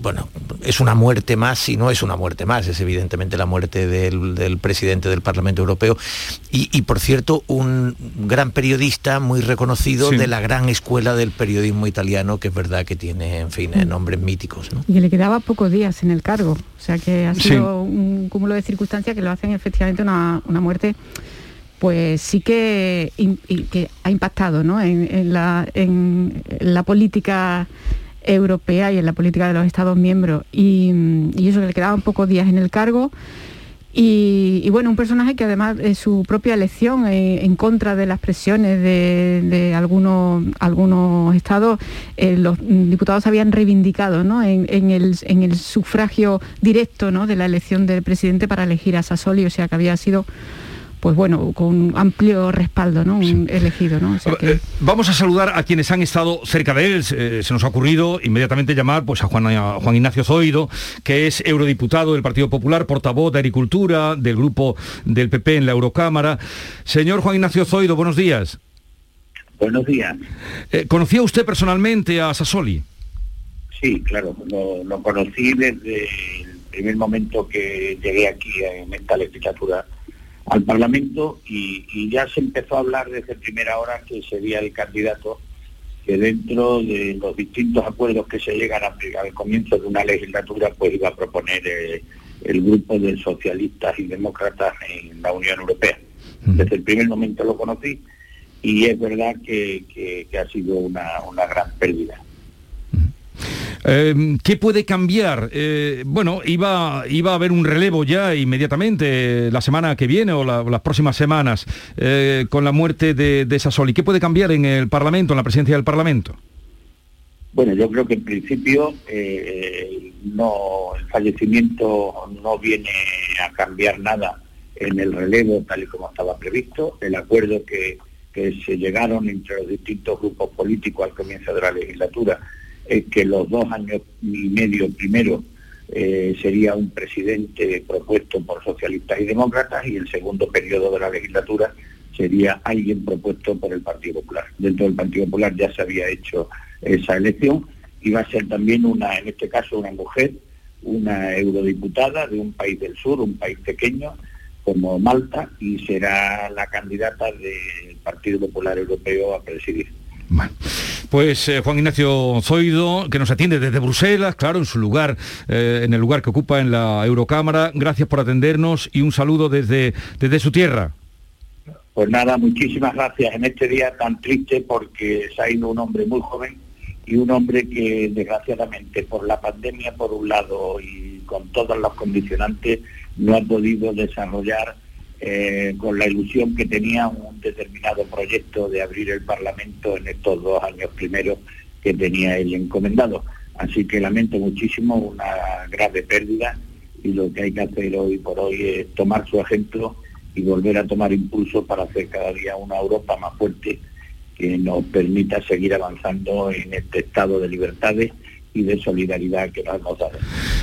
bueno, es una muerte más y no es una muerte más, es evidentemente la muerte del, presidente del Parlamento Europeo y, por cierto, un gran periodista muy reconocido de la gran escuela del periodismo italiano, que es verdad que tiene, en fin, mm. nombres míticos. Y que le quedaba pocos días en el cargo, o sea que ha sido un cúmulo de circunstancias que lo hacen efectivamente una, muerte pues sí que, que ha impactado ¿no? en, la, en la política europea y en la política de los Estados miembros. Y, eso que le quedaban pocos días en el cargo. Y, bueno, un personaje que además de su propia elección eh, en contra de las presiones de, algunos, algunos estados, eh, los diputados habían reivindicado en, el, sufragio directo de la elección del presidente para elegir a Sassoli, o sea que había sido pues bueno, con amplio respaldo, ¿no? Un elegido, ¿no? Eh, vamos a saludar a quienes han estado cerca de él. se nos ha ocurrido inmediatamente llamar pues, a, Juan, Juan Ignacio Zoido, que es eurodiputado del Partido Popular, portavoz de Agricultura, del grupo del PP en la Eurocámara. Señor Juan Ignacio Zoido, buenos días. Buenos días. Eh, ¿Conocía usted personalmente a Sassoli? Sí, claro, lo, lo conocí desde el primer momento que llegué aquí en esta legislatura al Parlamento y, ya se empezó a hablar desde primera hora que sería el candidato que dentro de los distintos acuerdos que se llegan a al comienzo de una legislatura pues iba a proponer eh, el grupo de socialistas y demócratas en la Unión Europea. Desde el primer momento lo conocí y es verdad que, ha sido una gran pérdida. Em, ¿Qué puede cambiar? Eh, bueno, iba, iba a haber un relevo ya inmediatamente la semana que viene o las próximas semanas eh, con la muerte de, de Sassoli. ¿Qué puede cambiar en el Parlamento, en la presidencia del Parlamento? Bueno, yo creo que en principio eh, no, el fallecimiento no viene a cambiar nada en el relevo tal y como estaba previsto. El acuerdo que se llegaron entre los distintos grupos políticos al comienzo de la legislatura es que los dos años y medio primero eh, sería un presidente propuesto por socialistas y demócratas y el segundo periodo de la legislatura sería alguien propuesto por el Partido Popular. Dentro del Partido Popular ya se había hecho esa elección y va a ser también una, en este caso, una mujer, una eurodiputada de un país del sur, un país pequeño como Malta, y será la candidata del Partido Popular Europeo a presidir. Pues eh, Juan Ignacio Zoido, que nos atiende desde Bruselas, claro, en su lugar, eh, en el lugar que ocupa en la Eurocámara. Gracias por atendernos y un saludo desde, desde su tierra. Pues nada, muchísimas gracias en este día tan triste porque se ha ido un hombre muy joven y un hombre que desgraciadamente por la pandemia por un lado y con todos los condicionantes no ha podido desarrollar eh, con la ilusión que tenía un determinado proyecto de abrir el Parlamento en estos dos años primeros que tenía él encomendado. Así que lamento muchísimo una grave pérdida y lo que hay que hacer hoy por hoy es tomar su ejemplo y volver a tomar impulso para hacer cada día una Europa más fuerte que nos permita seguir avanzando en este estado de libertades y de solidaridad que nos hemos dado.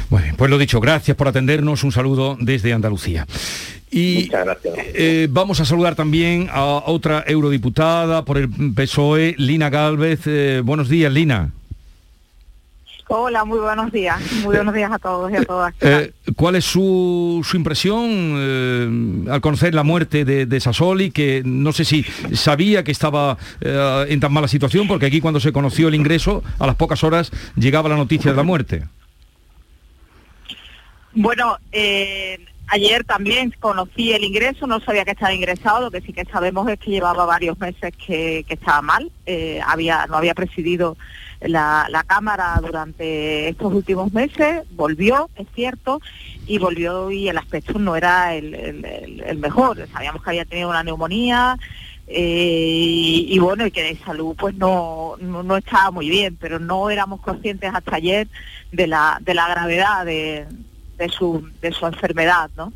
Bueno, pues lo dicho, gracias por atendernos, un saludo desde Andalucía. Y eh, vamos a saludar también a otra eurodiputada por el PSOE, Lina Galvez. Eh, buenos días, Lina. Hola, muy buenos días. Muy buenos días a todos y a todas. Eh, ¿Cuál es su, impresión al conocer la muerte de, de, Sassoli? Que no sé si sabía que estaba en tan mala situación, porque aquí cuando se conoció el ingreso, a las pocas horas llegaba la noticia de la muerte. Bueno, eh, Ayer también conocí el ingreso, no sabía que estaba ingresado, lo que sí que sabemos es que llevaba varios meses que, estaba mal, eh, había, no había presidido la, Cámara durante estos últimos meses, volvió, es cierto, y volvió y el aspecto no era el, mejor, sabíamos que había tenido una neumonía, eh, y, bueno, y que de salud pues no, no, estaba muy bien, pero no éramos conscientes hasta ayer de la, de la gravedad de, de su, de su enfermedad, ¿no?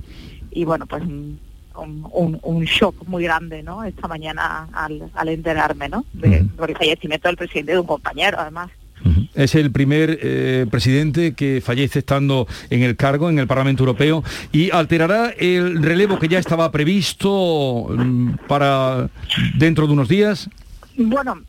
Y bueno, pues un, un, shock muy grande, ¿no? Esta mañana al, al enterarme, ¿no? De, Por el fallecimiento del presidente de un compañero, además. Es el primer eh, presidente que fallece estando en el cargo en el Parlamento Europeo y alterará el relevo que ya estaba previsto mm, para dentro de unos días. Bueno,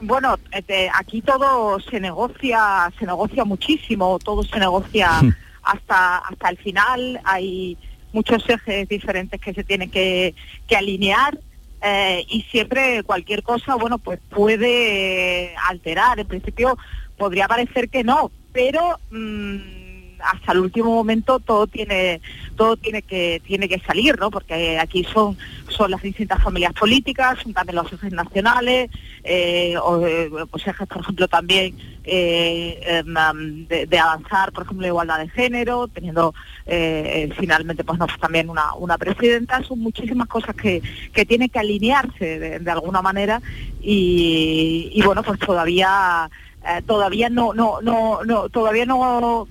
bueno, este, aquí todo se negocia, se negocia muchísimo, todo se negocia hasta, hasta el final. Hay muchos ejes diferentes que se tienen que, alinear eh, y siempre cualquier cosa, bueno, pues puede alterar. En principio podría parecer que no, pero mm, hasta el último momento todo tiene todo tiene que tiene que salir, ¿no? Porque aquí son son las distintas familias políticas, son también los ejes nacionales, eh, o eh, pues ejes, por ejemplo, también eh, em, de, avanzar, por ejemplo, la igualdad de género, teniendo finalmente pues, también una, una presidenta, son muchísimas cosas que, que tienen que alinearse de, alguna manera y, bueno, pues todavía todavía no, no, no, no, todavía no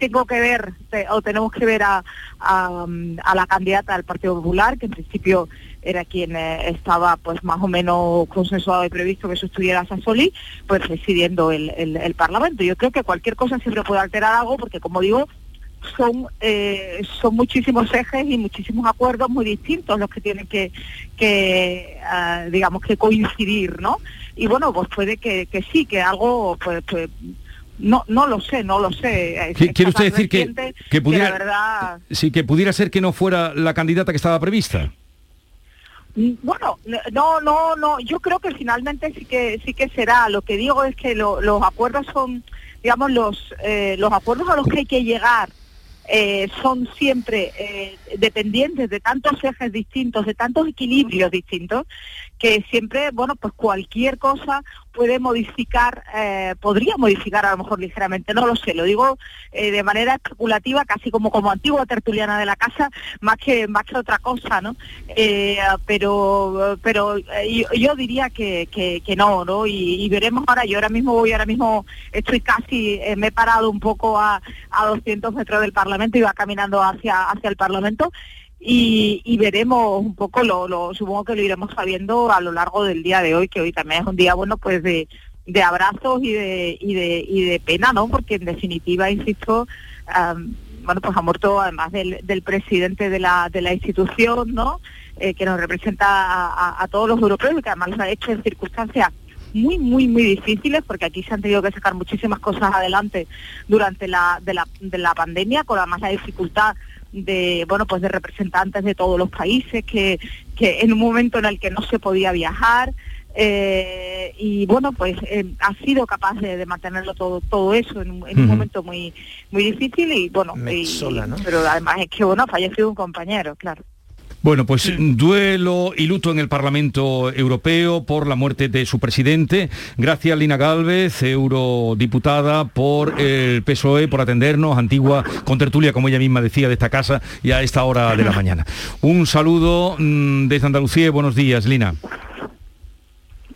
tengo que ver o tenemos que ver a, a, la candidata del Partido Popular, que en principio era quien eh, estaba pues más o menos consensuado y previsto que sustituyera a Sassoli, pues presidiendo el, el, Parlamento. Yo creo que cualquier cosa siempre puede alterar algo, porque como digo, son eh, son muchísimos ejes y muchísimos acuerdos muy distintos los que tienen que, que ah, digamos que coincidir, ¿no? Y bueno, pues puede que, que sí, que algo pues, pues no, no lo sé, no lo sé. ¿Quiere usted decir que, que pudiera, verdad... sí, que pudiera ser que no fuera la candidata que estaba prevista? Mm, bueno, no, no, no. Yo creo que finalmente sí que sí que será. Lo que digo es que los acuerdos son, digamos, los eh, los acuerdos a los que hay que llegar eh, son siempre eh, dependientes de tantos ejes distintos, de tantos equilibrios distintos, que siempre, bueno, pues cualquier cosa puede modificar, eh, podría modificar a lo mejor ligeramente, no lo sé, lo digo eh, de manera especulativa, casi como como antigua tertuliana de la casa, más que más que otra cosa, ¿no? Eh, pero pero yo, diría que, que, no, ¿no? Y, veremos ahora, yo ahora mismo voy, ahora mismo estoy casi, me he parado un poco a, a 200 metros del Parlamento, y va caminando hacia, hacia el Parlamento, y, veremos un poco, lo, supongo que lo iremos sabiendo a lo largo del día de hoy, que hoy también es un día bueno pues de, abrazos y de, y de, y de pena, ¿no? Porque en definitiva, insisto, bueno, pues ha muerto además del, presidente de la, de la institución, ¿no? Eh, que nos representa a, todos los europeos y que además lo ha hecho en circunstancias muy, muy, muy difíciles, porque aquí se han tenido que sacar muchísimas cosas adelante durante la, de, la, de la pandemia, con además la dificultad de bueno pues de representantes de todos los países que, que en un momento en el que no se podía viajar eh, y bueno pues eh, ha sido capaz de, mantenerlo todo todo eso en, un momento muy muy difícil y bueno pero además es que bueno ha fallecido un compañero claro bueno, pues duelo y luto en el Parlamento Europeo por la muerte de su presidente. Gracias Lina Galvez, eurodiputada por el PSOE, por atendernos, antigua contertulia, como ella misma decía, de esta casa y a esta hora de la mañana. Un saludo mm, desde Andalucía y buenos días, Lina.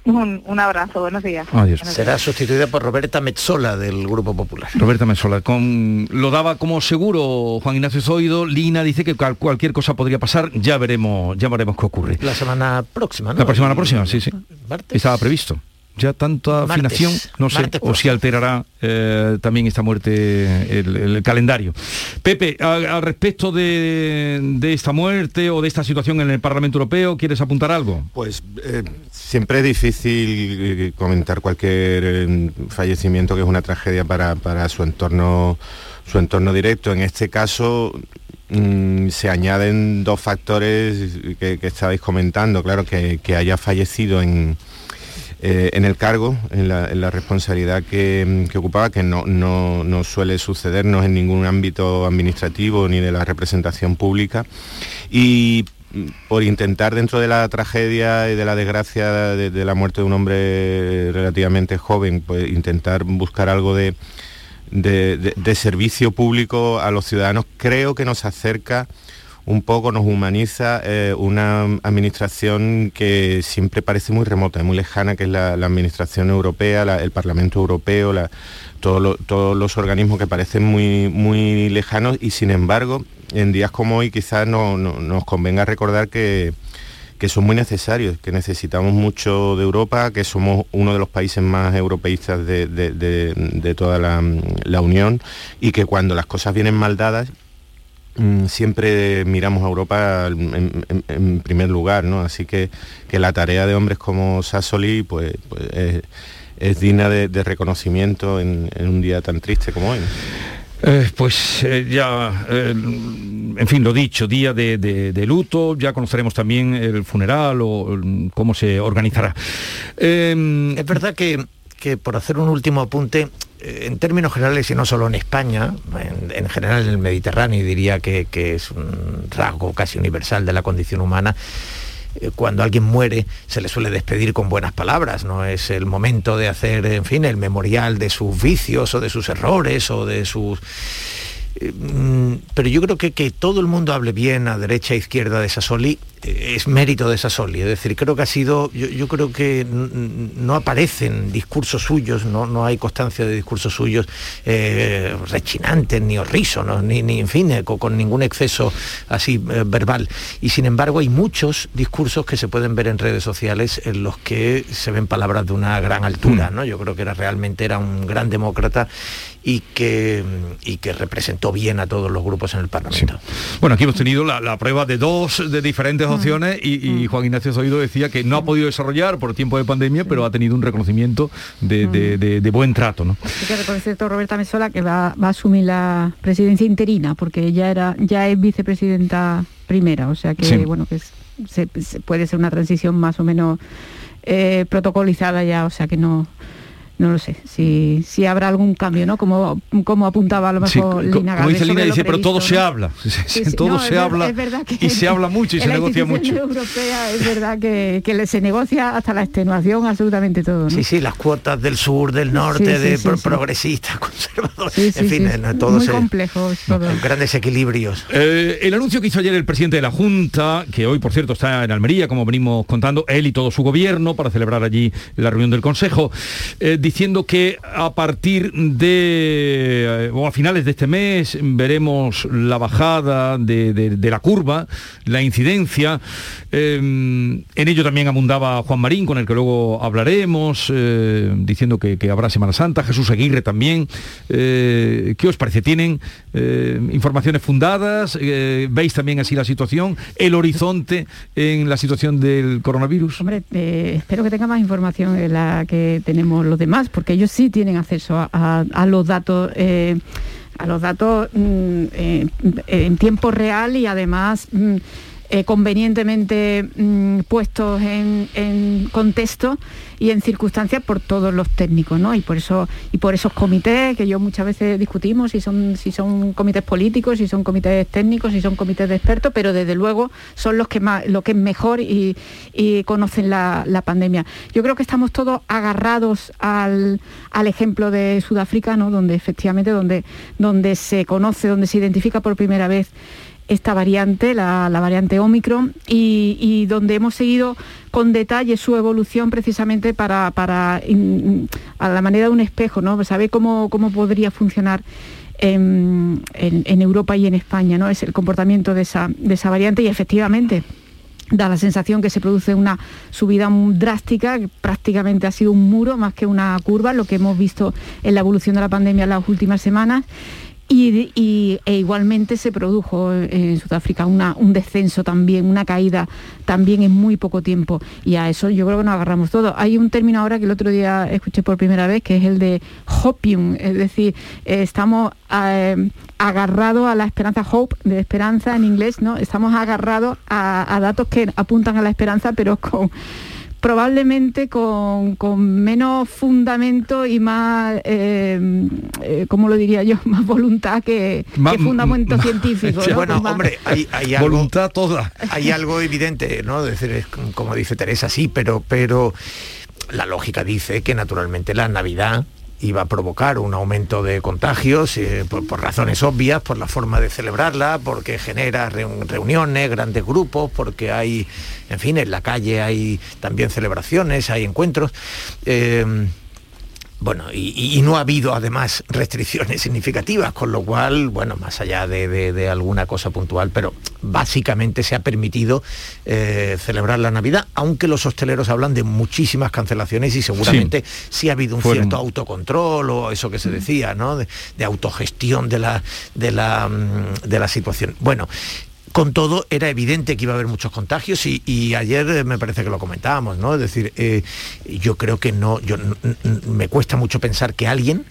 Un, abrazo, buenos días. Será sustituida por Roberta Metzola del Grupo Popular. Roberta Metzola, con, lo daba como seguro Juan Ignacio Zoido, Lina dice que cualquier cosa podría pasar, ya veremos, ya veremos qué ocurre. La semana próxima, ¿no? La próxima, próxima, sí, sí. Estaba previsto ya tanta afinación, no sé, o si alterará eh, también esta muerte el, calendario. Pepe, al, respecto de, esta muerte o de esta situación en el Parlamento Europeo, ¿quieres apuntar algo? Pues eh, siempre es difícil eh, comentar cualquier fallecimiento que es una tragedia para, su entorno su entorno directo. En este caso mm, se añaden dos factores que, estabais comentando. Claro, que haya fallecido en eh, en el cargo, en la, responsabilidad que, ocupaba, que no, no, suele sucedernos en ningún ámbito administrativo ni de la representación pública. Y por intentar dentro de la tragedia y de la desgracia de, la muerte de un hombre relativamente joven, pues intentar buscar algo de, de, servicio público a los ciudadanos, creo que nos acerca un poco, nos humaniza eh, una administración que siempre parece muy remota, muy lejana, que es la, administración europea, el Parlamento Europeo, todos los organismos que parecen muy, lejanos y sin embargo en días como hoy quizás no, nos convenga recordar que, son muy necesarios, que necesitamos mucho de Europa, que somos uno de los países más europeístas de, toda la, Unión y que cuando las cosas vienen mal dadas, siempre miramos a Europa en, primer lugar, ¿no? Así que, que, la tarea de hombres como Sassoli pues, pues es, digna de, reconocimiento en, un día tan triste como hoy. Eh, pues eh, ya, eh, en fin, lo dicho, día de, luto, ya conoceremos también el funeral o cómo se organizará. Es verdad que, por hacer un último apunte, en términos generales y no solo en España, en, general en el Mediterráneo, diría que, es un rasgo casi universal de la condición humana, eh, cuando alguien muere se le suele despedir con buenas palabras, no es el momento de hacer, en fin, el memorial de sus vicios o de sus errores o de sus eh, mm, pero yo creo que que todo el mundo hable bien a derecha e izquierda de Sassoli eh, es mérito de Sassoli. Es decir, creo que ha sido, yo, creo que no aparecen discursos suyos, no, no hay constancia de discursos suyos eh, rechinantes, ni horrísonos, ni, ni en fin, con, ningún exceso así verbal. Y sin embargo hay muchos discursos que se pueden ver en redes sociales en los que se ven palabras de una gran altura. Hmm. ¿no? Yo creo que era, realmente era un gran demócrata y que, y que representó bien a todos los grupos en el Parlamento. Bueno, aquí hemos tenido la, prueba de dos de diferentes mm. Opciones y, mm. Juan Ignacio Zoido decía que no ha podido desarrollar por tiempo de pandemia, pero ha tenido un reconocimiento de, mm. buen trato. ¿no? Hay que reconocer Roberta Mesola que va, a asumir la presidencia interina, porque ella era, ya es vicepresidenta primera, o sea que bueno que se, puede ser una transición más o menos eh, protocolizada ya, o sea que no no lo sé, si, si habrá algún cambio, ¿no? Como, como apuntaba a lo mejor Lina Como dice Lina, dice, pero todo se habla, todo se habla y se habla mucho y se negocia mucho. europea es verdad que, que, se negocia hasta la extenuación, absolutamente todo. Sí, sí, las cuotas del sur, del norte, de progresistas, conservadores, en fin, todo Muy complejo, grandes equilibrios. Eh, el anuncio que hizo ayer el presidente de la Junta, que hoy por cierto está en Almería, como venimos contando, él y todo su gobierno, para celebrar allí la reunión del Consejo, eh, diciendo que a partir de, eh, o a finales de este mes, veremos la bajada de, la curva, la incidencia. Em, en ello también abundaba Juan Marín, con el que luego hablaremos, eh, diciendo que, habrá Semana Santa, Jesús Aguirre también. Eh, ¿Qué os parece? ¿Tienen informaciones fundadas? ¿Veis también así la situación? ¿El horizonte en la situación del coronavirus? Hombre, espero que tenga más información en la que tenemos los demás porque ellos sí tienen acceso a, los datos. Eh, a los datos mm, eh, en tiempo real y además mm, eh, convenientemente mm, puestos en, contexto y en circunstancias por todos los técnicos, ¿no? Y por eso, y por esos comités que yo muchas veces discutimos si son, si son comités políticos, si son comités técnicos, si son comités de expertos, pero desde luego son los que más, lo que es mejor y, conocen la, pandemia. Yo creo que estamos todos agarrados al, ejemplo de Sudáfrica, ¿no? Donde efectivamente donde, donde se conoce, donde se identifica por primera vez esta variante, la, variante Omicron, y, donde hemos seguido con detalle su evolución precisamente para, para a la manera de un espejo, ¿no? Saber cómo, cómo podría funcionar en, Europa y en España, ¿no? Es el comportamiento de esa, de esa variante y efectivamente da la sensación que se produce una subida drástica, prácticamente ha sido un muro más que una curva, lo que hemos visto en la evolución de la pandemia en las últimas semanas. Y, e igualmente se produjo en Sudáfrica un descenso también, una caída también en muy poco tiempo. Y a eso yo creo que nos agarramos todos. Hay un término ahora que el otro día escuché por primera vez, que es el de hopium, es decir, eh, estamos eh, agarrados a la esperanza, hope, de esperanza en inglés, ¿no? Estamos agarrados a datos que apuntan a la esperanza, pero con probablemente con, menos fundamento y más, eh, eh, ¿cómo lo diría yo? Más voluntad que, fundamento científico. Bueno, hombre, hay, algo, voluntad toda. Hay algo evidente, ¿no? decir, como dice Teresa, sí, pero, pero la lógica dice que naturalmente la Navidad iba a provocar un aumento de contagios eh, por, razones obvias, por la forma de celebrarla, porque genera reuniones, grandes grupos, porque hay, en fin, en la calle hay también celebraciones, hay encuentros. Eh, bueno, y, no ha habido además restricciones significativas, con lo cual, bueno, más allá de, alguna cosa puntual, pero básicamente se ha permitido eh, celebrar la Navidad, aunque los hosteleros hablan de muchísimas cancelaciones y seguramente sí, ha habido un cierto autocontrol o eso que se decía, ¿no? De, autogestión de la, de la, mm, de la situación. Bueno, con todo, era evidente que iba a haber muchos contagios y, ayer eh, me parece que lo comentábamos, ¿no? Es decir, eh, yo creo que no, yo, me cuesta mucho pensar que alguien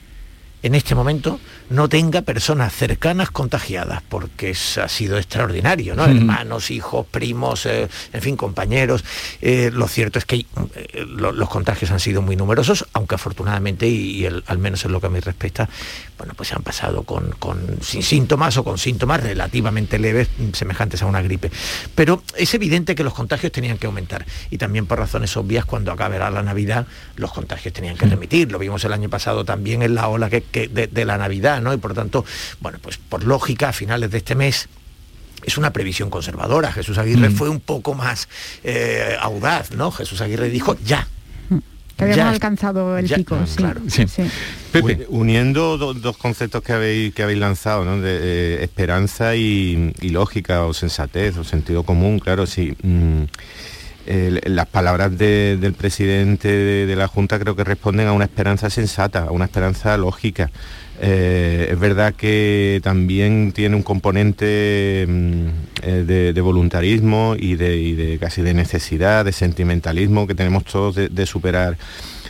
en este momento no tenga personas cercanas contagiadas, porque ha sido extraordinario, ¿no? Hermanos, hijos, primos, eh, en fin, compañeros. Eh, lo cierto es que eh, los contagios han sido muy numerosos, aunque afortunadamente, y, al menos en lo que me respecta, bueno, pues se han pasado con, sin síntomas o con síntomas relativamente leves, semejantes a una gripe. Pero es evidente que los contagios tenían que aumentar, y también por razones obvias, cuando acabará la Navidad, los contagios tenían que remitir. Lo vimos el año pasado también en la ola que de, la Navidad, ¿no? Y por lo tanto, bueno, pues por lógica, a finales de este mes es una previsión conservadora. Jesús Aguirre mm. fue un poco más eh, audaz, ¿no? Jesús Aguirre dijo ya. Que habíamos alcanzado el pico, sí. Pepe. Uniendo dos conceptos que habéis, que habéis lanzado, ¿no? de eh, esperanza y, lógica o sensatez o sentido común, claro, sí. Mm, las palabras del presidente de, la Junta creo que responden a una esperanza sensata, a una esperanza lógica. Eh, es verdad que también tiene un componente mm, eh, de, voluntarismo y de, casi de necesidad, de sentimentalismo que tenemos todos de, superar,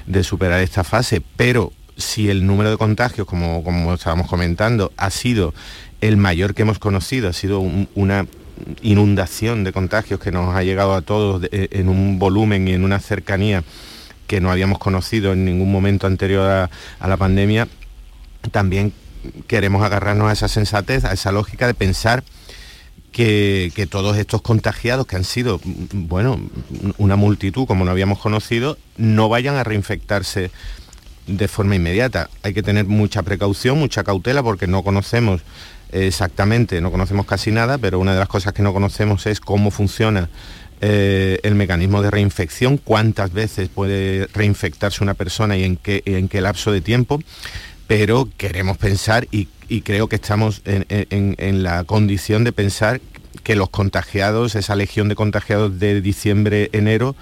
de superar esta fase, pero si el número de contagios, como, estábamos comentando, ha sido el mayor que hemos conocido, ha sido una inundación de contagios que nos ha llegado a todos eh, en un volumen y en una cercanía que no habíamos conocido en ningún momento anterior a, la pandemia, también queremos agarrarnos a esa sensatez, a esa lógica de pensar que, todos estos contagiados, que han sido, bueno, una multitud como no habíamos conocido, no vayan a reinfectarse de forma inmediata. Hay que tener mucha precaución, mucha cautela, porque no conocemos exactamente, no conocemos casi nada, pero una de las cosas que no conocemos es cómo funciona eh, el mecanismo de reinfección, cuántas veces puede reinfectarse una persona y en qué, en qué lapso de tiempo, pero queremos pensar y, creo que estamos en, la condición de pensar que los contagiados, esa legión de contagiados de diciembre-enero,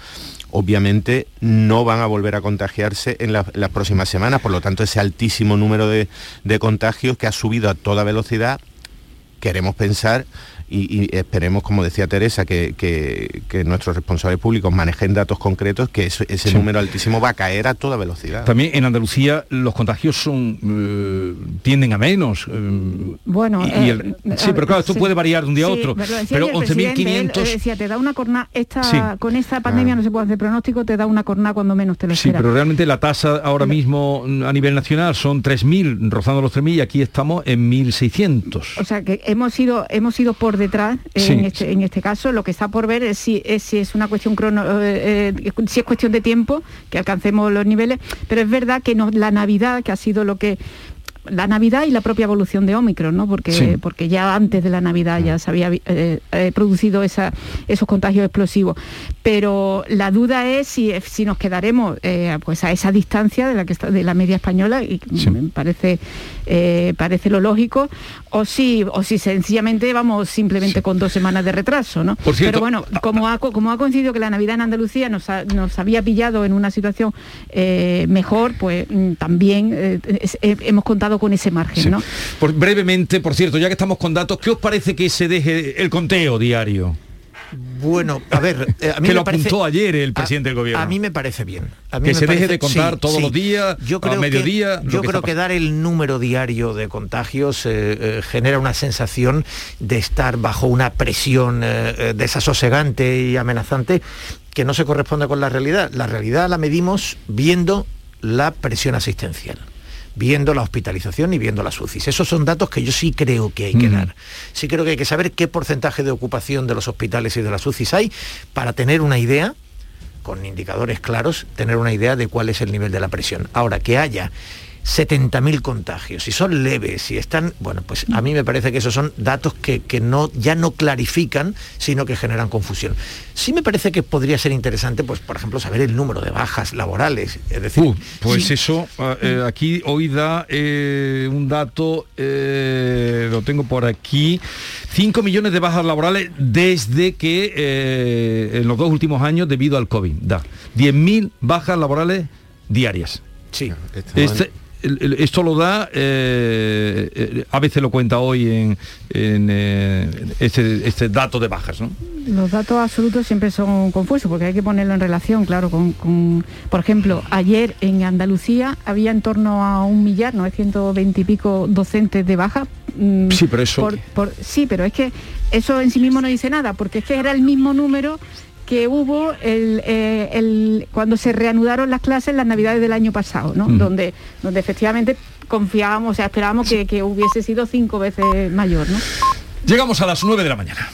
obviamente no van a volver a contagiarse en las próximas semanas. Por lo tanto, ese altísimo número de contagios que ha subido a toda velocidad, queremos pensar y, esperemos, como decía Teresa, que, nuestros responsables públicos manejen datos concretos, que ese, número altísimo va a caer a toda velocidad. También en Andalucía los contagios son eh, tienden a menos. Eh, bueno, eh, sí, pero claro, esto puede variar de un día a otro. Pero 11.500... decía, te da una corna, esta, con esta pandemia no se puede hacer pronóstico, te da una corna cuando menos te lo Sí, pero realmente la tasa ahora mismo a nivel nacional son 3.000, rozando los 3.000 y aquí estamos en 1.600. O sea que hemos ido, hemos ido por detrás en, este, en este caso. Lo que está por ver es si es, si es una cuestión crono, eh, eh, si es cuestión de tiempo que alcancemos los niveles, pero es verdad que no, la Navidad, que ha sido lo que la Navidad y la propia evolución de Omicron, ¿no? Porque, porque ya antes de la Navidad ya se había eh, eh, producido esa, esos contagios explosivos. Pero la duda es si, si nos quedaremos eh, pues a esa distancia de la que está, de la media española, y me parece, parece lo lógico, o si, o si sencillamente vamos simplemente con dos semanas de retraso, ¿no? Pero bueno, como ha, como ha coincidido que la Navidad en Andalucía nos, nos había pillado en una situación mejor, pues mm, también hemos contado con ese margen. ¿no? Por, brevemente, por cierto, ya que estamos con datos, ¿qué os parece que se deje el conteo diario? Bueno, a ver, eh, a mí que lo apuntó ayer el presidente del gobierno. A mí me parece bien. que se deje de contar todos los días, yo creo a mediodía. Que, yo creo que dar el número diario de contagios eh, eh, genera una sensación de estar bajo una presión desasosegante y amenazante que no se corresponde con la realidad. La realidad la medimos viendo la presión asistencial viendo la hospitalización y viendo las UCIs. Esos son datos que yo sí creo que hay que dar. Sí creo que hay que saber qué porcentaje de ocupación de los hospitales y de las UCIs hay para tener una idea con indicadores claros, tener una idea de cuál es el nivel de la presión. Ahora, que haya 70.000 contagios, si son leves, si están, bueno, pues a mí me parece que esos son datos que, no, ya no clarifican, sino que generan confusión. Sí me parece que podría ser interesante, pues, por ejemplo, saber el número de bajas laborales. Es decir, uh, pues eso, ah, eh, aquí hoy da eh, un dato, eh, lo tengo por aquí, 5 millones de bajas laborales desde que en los dos últimos años debido al COVID, da 10.000 bajas laborales diarias. Sí. Este, esto lo da, eh, eh, a veces lo cuenta hoy en, eh, este, este, dato de bajas, ¿no? Los datos absolutos siempre son confusos porque hay que ponerlo en relación, claro, con, por ejemplo, ayer en Andalucía había en torno a un millar, 920 y pico docentes de baja. Mm, sí, pero eso... sí, pero es que eso en sí mismo no dice nada, porque es que era el mismo número que hubo eh, el, cuando se reanudaron las clases las navidades del año pasado, ¿no? donde, donde efectivamente confiábamos, o sea, esperábamos que, que hubiese sido cinco veces mayor. ¿no? Llegamos a las 9 de la mañana.